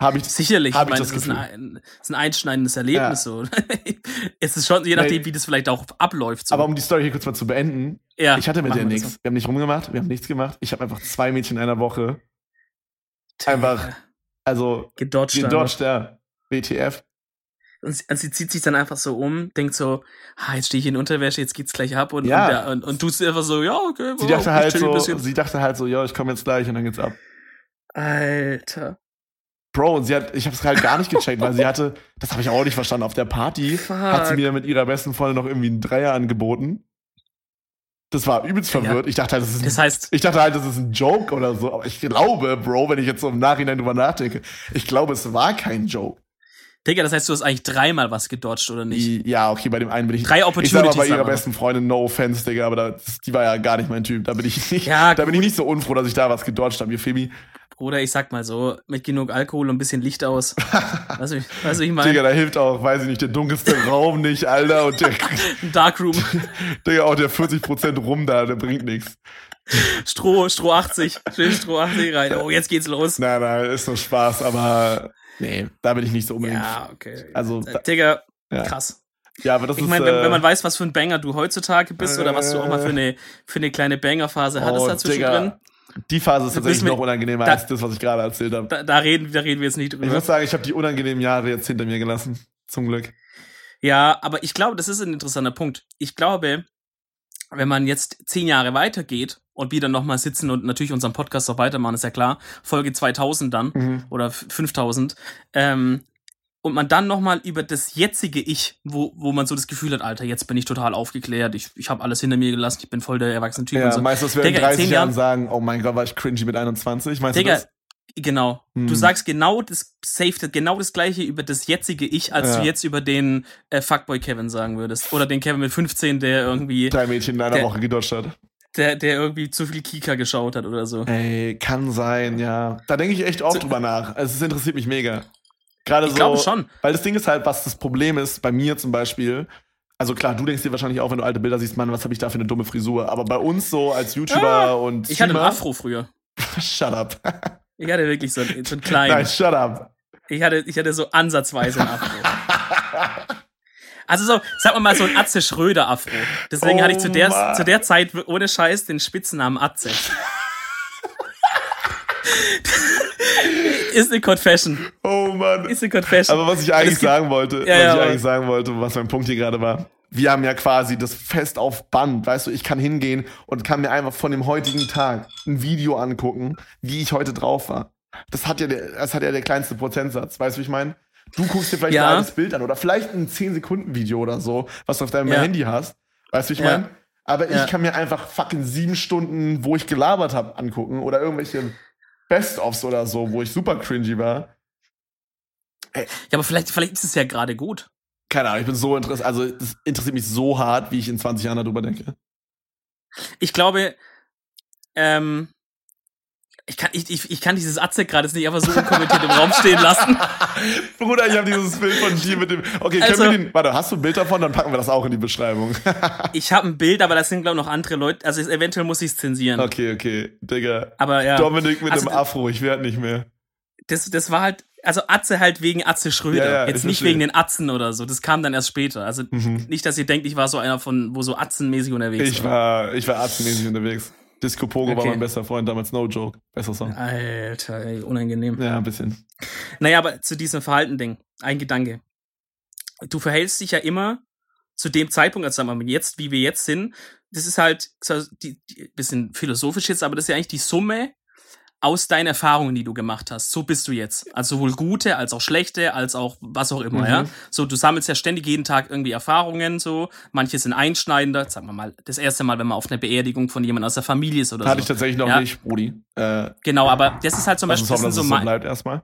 Habe ich Sicherlich, hab ich meine, das das ist ein, ist ein einschneidendes Erlebnis Ja. so. es ist schon, je nachdem, wie das vielleicht auch abläuft. So. Aber um die Story hier kurz mal zu beenden, ja, ich hatte mit der nichts. Wir haben nicht rumgemacht, wir haben nichts gemacht. Ich habe einfach zwei Mädchen in einer Woche. Einfach- Also, gedodged. gedodged, ja. WTF. Und sie, und sie zieht sich dann einfach so um, denkt so, ah, jetzt stehe ich in Unterwäsche, jetzt geht's gleich ab und, Ja. und, und, und du einfach so, ja, okay, Sie wow, dachte ich halt so, sie dachte halt so, ja, ich komme jetzt gleich und dann geht's ab. Alter. Bro, und sie hat, ich hab's halt gar nicht gecheckt, weil sie hatte, das habe ich auch nicht verstanden, auf der Party hat sie Fuck. mir mit ihrer besten Freundin noch irgendwie einen Dreier angeboten. Das war übelst Ja. verwirrt. Ich dachte halt, das ist ein, Das heißt, ich dachte halt, das ist ein Joke oder so, aber ich glaube, Bro, wenn ich jetzt so im Nachhinein drüber nachdenke, ich glaube, es war kein Joke. Digga, das heißt, du hast eigentlich dreimal was gedodged, oder nicht? Ja, okay, bei dem einen bin ich. Drei Ich sag mal, Opportunities. bei ihrer besten Freundin, no offense, Digga, aber das, die war ja gar nicht mein Typ. Da bin ich nicht, Ja, da bin ich nicht so unfroh, dass ich da was gedodged habe, Euphemie. Bruder, ich sag mal so, mit genug Alkohol und ein bisschen Licht aus. weißt du, wie- weißt du, ich meine? Digga, da hilft auch, weiß ich nicht, der dunkelste Raum nicht, Alter. Und der, Ein Darkroom. Digga, auch der 40% rum da, der bringt nichts. Stroh, Stroh 80. Schön Stroh 80 rein. Oh, jetzt geht's los. Nein, nein, ist nur Spaß, aber nee, da bin ich nicht so unbedingt. Ja, okay. Also, Äh, Digga, ja. krass. ja, aber das Ich ist. meine, wenn, äh, wenn man weiß, was für ein Banger du heutzutage bist oder was du auch mal für eine, für eine kleine Banger-Phase hattest oh, dazwischen Digga, drin, Die Phase ist tatsächlich noch unangenehmer da- als das, was ich gerade erzählt habe. da, da, reden, da reden wir jetzt nicht Ich drüber. muss sagen, ich habe die unangenehmen Jahre jetzt hinter mir gelassen. Zum Glück. Ja, aber ich glaube, das ist ein interessanter Punkt. Ich glaube, wenn man jetzt zehn Jahre weitergeht und wieder nochmal sitzen und natürlich unseren Podcast auch weitermachen, ist ja klar, Folge 2000 dann Mhm. oder f- 5000, ähm, und man dann nochmal über das jetzige Ich, wo, wo man so das Gefühl hat, Alter, jetzt bin ich total aufgeklärt, ich, ich habe alles hinter mir gelassen, ich bin voll der erwachsene Typ Ja, und so. wir in Digga, in 30 zehn Jahren sagen, oh mein Gott, war ich cringy mit 21? Meinst Digga, du das? genau. Hm. Du sagst genau das safe, genau das gleiche über das jetzige Ich, als Ja. du jetzt über den äh, Fuckboy Kevin sagen würdest. Oder den Kevin mit 15, der irgendwie, Drei Mädchen in einer der- Woche gedodged hat. der, der irgendwie zu viel Kika geschaut hat oder so. Ey, kann sein, ja. Da denke ich echt oft drüber nach. Also, es interessiert mich mega. Gerade Ich so. glaube schon. Weil das Ding ist halt, was das Problem ist, bei mir zum Beispiel. Also klar, du denkst dir wahrscheinlich auch, wenn du alte Bilder siehst, Mann, was habe ich da für eine dumme Frisur. Aber bei uns so als YouTuber Ah, und Ich hatte einen Streamer- Afro früher. Shut up. Ich hatte wirklich so, einen- so einen kleinen. Nein, shut up. Ich hatte, ich hatte so ansatzweise einen Afro. Also so, sag mal mal so ein Atze Schröder Afro. Deswegen Oh hatte ich zu der, Mann. zu der Zeit ohne Scheiß den Spitznamen Atze. Ist eine Confession. Oh Mann. Ist eine Confession. Aber was ich Aber eigentlich sagen wollte, Ja, was ja, ich eigentlich sagen wollte, was mein Punkt hier gerade war. Wir haben ja quasi das Fest auf Band, weißt du, ich kann hingehen und kann mir einfach von dem heutigen Tag ein Video angucken, wie ich heute drauf war. Das hat ja der, das hat ja der kleinste Prozentsatz, weißt du, wie ich meine? Du guckst dir vielleicht Ja. ein altes Bild an oder vielleicht ein 10-Sekunden-Video oder so, was du auf deinem Ja. Handy hast. Weißt du, wie ich Ja. meine? Aber ich kann mir einfach fucking sieben Stunden, wo ich gelabert habe, angucken oder irgendwelche Best-ofs oder so, wo ich super cringy war. ja, aber vielleicht, vielleicht ist es ja gerade gut. Keine Ahnung, ich bin so interessiert, also das interessiert mich so hart, wie ich in 20 Jahren darüber denke. Ich glaube, ähm, ich kann, ich, ich, ich kann dieses Atze gerade jetzt nicht einfach so unkommentiert im Raum stehen lassen. Bruder, ich habe dieses Bild von dir mit dem. Okay, Also- können wir den. Warte, hast du ein Bild davon? Dann packen wir das auch in die Beschreibung. Ich habe ein Bild, aber das sind, glaube ich, noch andere Leute. Also eventuell muss ich es zensieren. okay, okay, Digga. Aber ja, Dominik mit Also dem Afro, ich werd nicht mehr. das, das war halt, also Atze halt wegen Atze Schröder. Ja, ja, Jetzt ich nicht verstehe. wegen den Atzen oder so. Das kam dann erst später. Also Mhm. nicht, dass ihr denkt, ich war so einer von, wo so Atzenmäßig unterwegs Ich war, ich war arztmäßig unterwegs. Disco Pogo war Okay. mein bester Freund damals, no joke. Besser Song. Alter, ey, unangenehm. Ja, ein bisschen. Naja, aber zu diesem Verhalten-Ding, ein Gedanke. Du verhältst dich ja immer zu dem Zeitpunkt, also sagen wir mal jetzt, wie wir jetzt sind, das ist halt die, bisschen philosophisch jetzt, aber das ist ja eigentlich die Summe aus deinen Erfahrungen, die du gemacht hast. So bist du jetzt. Also sowohl gute, als auch schlechte, als auch was auch immer, Mhm. ja. So, du sammelst ja ständig jeden Tag irgendwie Erfahrungen, so. Manche sind einschneidender, sagen wir mal, das erste Mal, wenn man auf einer Beerdigung von jemandem aus der Familie ist oder Hatte so. ich tatsächlich noch Ja. nicht, Brudi. Äh, Genau, aber das ist halt zum Beispiel, das hoffen, sind dass so, so bleibt erstmal.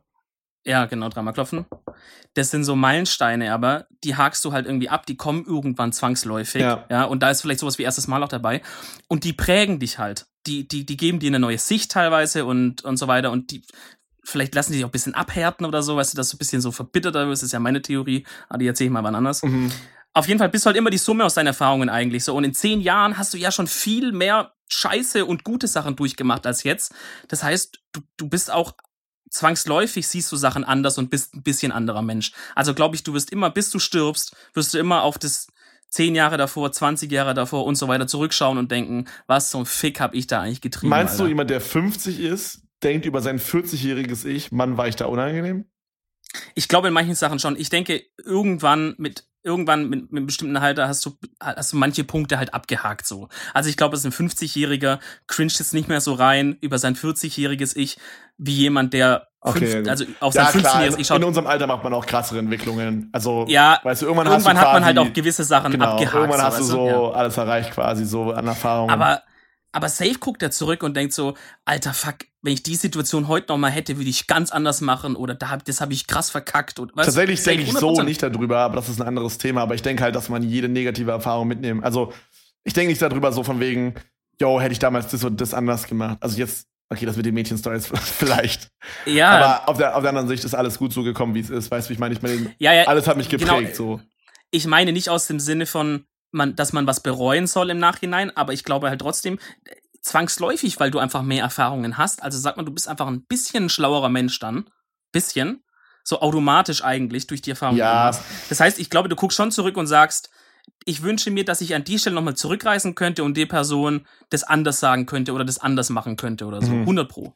ja, genau, dreimal klopfen. Das sind so Meilensteine, aber die hakst du halt irgendwie ab, die kommen irgendwann zwangsläufig. Ja. Ja. und da ist vielleicht sowas wie erstes Mal auch dabei. Und die prägen dich halt. Die, die, die geben dir eine neue Sicht teilweise und, und so weiter. Und die, vielleicht lassen die dich auch ein bisschen abhärten oder so, weißt du, dass du ein bisschen so verbitterter wirst, ist ja meine Theorie. Aber die erzähle ich mal wann anders. Mhm. Auf jeden Fall bist du halt immer die Summe aus deinen Erfahrungen eigentlich so. Und in zehn Jahren hast du ja schon viel mehr Scheiße und gute Sachen durchgemacht als jetzt. Das heißt, du, du bist auch zwangsläufig siehst du Sachen anders und bist ein bisschen anderer Mensch. Also glaube ich, du wirst immer, bis du stirbst, wirst du immer auf das zehn Jahre davor, 20 Jahre davor und so weiter zurückschauen und denken, was zum Fick hab ich da eigentlich getrieben? Meinst du, Alter? jemand, der 50 ist, denkt über sein 40-jähriges Ich, Mann, war ich da unangenehm? Ich glaube in manchen Sachen schon. Ich denke, irgendwann mit irgendwann mit, mit einem bestimmten Alter hast du hast du manche Punkte halt abgehakt so. Also ich glaube, dass ein 50-jähriger cringet jetzt nicht mehr so rein über sein 40-jähriges Ich wie jemand, der Okay. fünf, also auf sein Ja, klar, 15-jähriges Ich in schaut. unserem Alter macht man auch krassere Entwicklungen. Also, Ja, weißt du, irgendwann, Irgendwann hast du hat man halt quasi- auch gewisse Sachen genau, abgehakt. Irgendwann hast du so Ja. alles erreicht quasi, so an Erfahrungen. Aber, aber safe guckt er zurück und denkt so, alter Fuck, wenn ich die Situation heute noch mal hätte, würde ich ganz anders machen oder da hab, das habe ich krass verkackt. Und, weißt, Tatsächlich denke ich so 100%. nicht darüber, aber das ist ein anderes Thema. Aber ich denke halt, dass man jede negative Erfahrung mitnehmen. Also, ich denke nicht darüber so von wegen, yo, hätte ich damals das und das anders gemacht. Also jetzt, okay, das mit den Mädchen-Stories vielleicht. Ja, Aber auf der, auf der anderen Sicht ist alles gut so gekommen, wie es ist. Weißt du, ich meine? Ich meine, ja, ja, alles hat mich genau, geprägt, so. ich meine nicht aus dem Sinne von, man, dass man was bereuen soll im Nachhinein, aber ich glaube halt trotzdem, zwangsläufig, weil du einfach mehr Erfahrungen hast. Also sag mal, du bist einfach ein bisschen schlauerer Mensch dann. Bisschen. So automatisch eigentlich durch die Erfahrung. die du Ja. Das heißt, ich glaube, du guckst schon zurück und sagst, ich wünsche mir, dass ich an die Stelle nochmal zurückreisen könnte und die Person das anders sagen könnte oder das anders machen könnte oder so. Mhm. 100 Pro.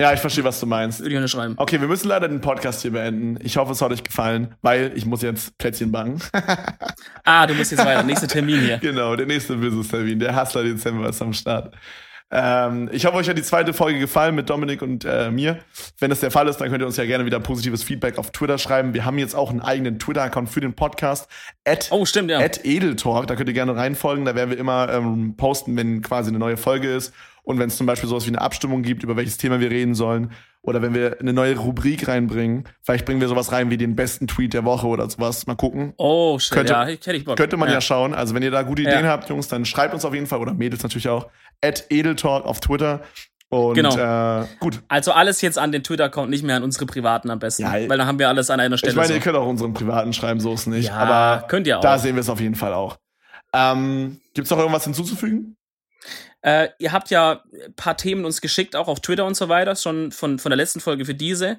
Ja, ich verstehe, was du meinst. Würde ich unterschreiben. Okay, wir müssen leider den Podcast hier beenden. Ich hoffe, es hat euch gefallen, weil ich muss jetzt Plätzchen backen. Ah, du musst jetzt weiter. Nächster Termin hier. genau, der nächste Business-Termin. Der Hustler Dezember ist am Start. Ähm, ich hoffe, euch hat die zweite Folge gefallen mit Dominik und äh, mir. Wenn das der Fall ist, dann könnt ihr uns ja gerne wieder positives Feedback auf Twitter schreiben. Wir haben jetzt auch einen eigenen Twitter-Account für den Podcast. At, Oh, stimmt, ja. at Edeltalk, da könnt ihr gerne reinfolgen. Da werden wir immer ähm, posten, wenn quasi eine neue Folge ist. Und wenn es zum Beispiel sowas wie eine Abstimmung gibt, über welches Thema wir reden sollen. Oder wenn wir eine neue Rubrik reinbringen. Vielleicht bringen wir sowas rein wie den besten Tweet der Woche oder sowas. Mal gucken. Oh, shit, Könnte- ja, hätte ich Bock. Könnte man ja. schauen. Also wenn ihr da gute Ja. Ideen habt, Jungs, dann schreibt uns auf jeden Fall oder Mädels natürlich auch. At Edeltalk auf Twitter. Und Genau. äh, gut. Also alles jetzt an den Twitter-Account, nicht mehr an unsere privaten am besten. Ja, weil dann haben wir alles an einer Stelle. Ich meine, so. ihr könnt auch unseren privaten schreiben, so ist nicht. Ja, aber könnt ihr auch. da sehen wir es auf jeden Fall auch. Ähm, Gibt es noch irgendwas hinzuzufügen? Äh, ihr habt ja ein paar Themen uns geschickt, auch auf Twitter und so weiter, schon von, von der letzten Folge für diese.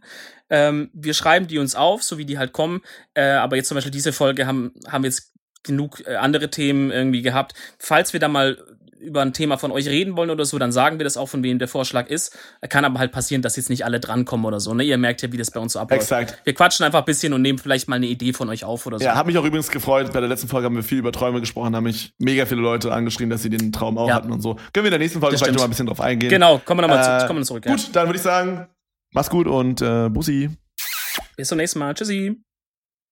Ähm, wir schreiben die uns auf, so wie die halt kommen. Äh, aber jetzt zum Beispiel diese Folge haben, haben wir jetzt genug äh, andere Themen irgendwie gehabt. Falls wir da mal über ein Thema von euch reden wollen oder so, dann sagen wir das auch, von wem der Vorschlag ist. Kann aber halt passieren, dass jetzt nicht alle drankommen oder so. Ne? Ihr merkt ja, wie das bei uns so abläuft. Exakt. Wir quatschen einfach ein bisschen und nehmen vielleicht mal eine Idee von euch auf oder so. Ja, hat mich auch übrigens gefreut. Bei der letzten Folge haben wir viel über Träume gesprochen, haben mich mega viele Leute angeschrieben, dass sie den Traum auch Ja. hatten und so. Können wir in der nächsten Folge Das vielleicht stimmt. noch mal ein bisschen drauf eingehen. Genau, kommen wir nochmal Äh, kommen zurück. Ja. Gut, dann würde ich sagen, mach's gut und äh, Bussi. Bis zum nächsten Mal. Tschüssi.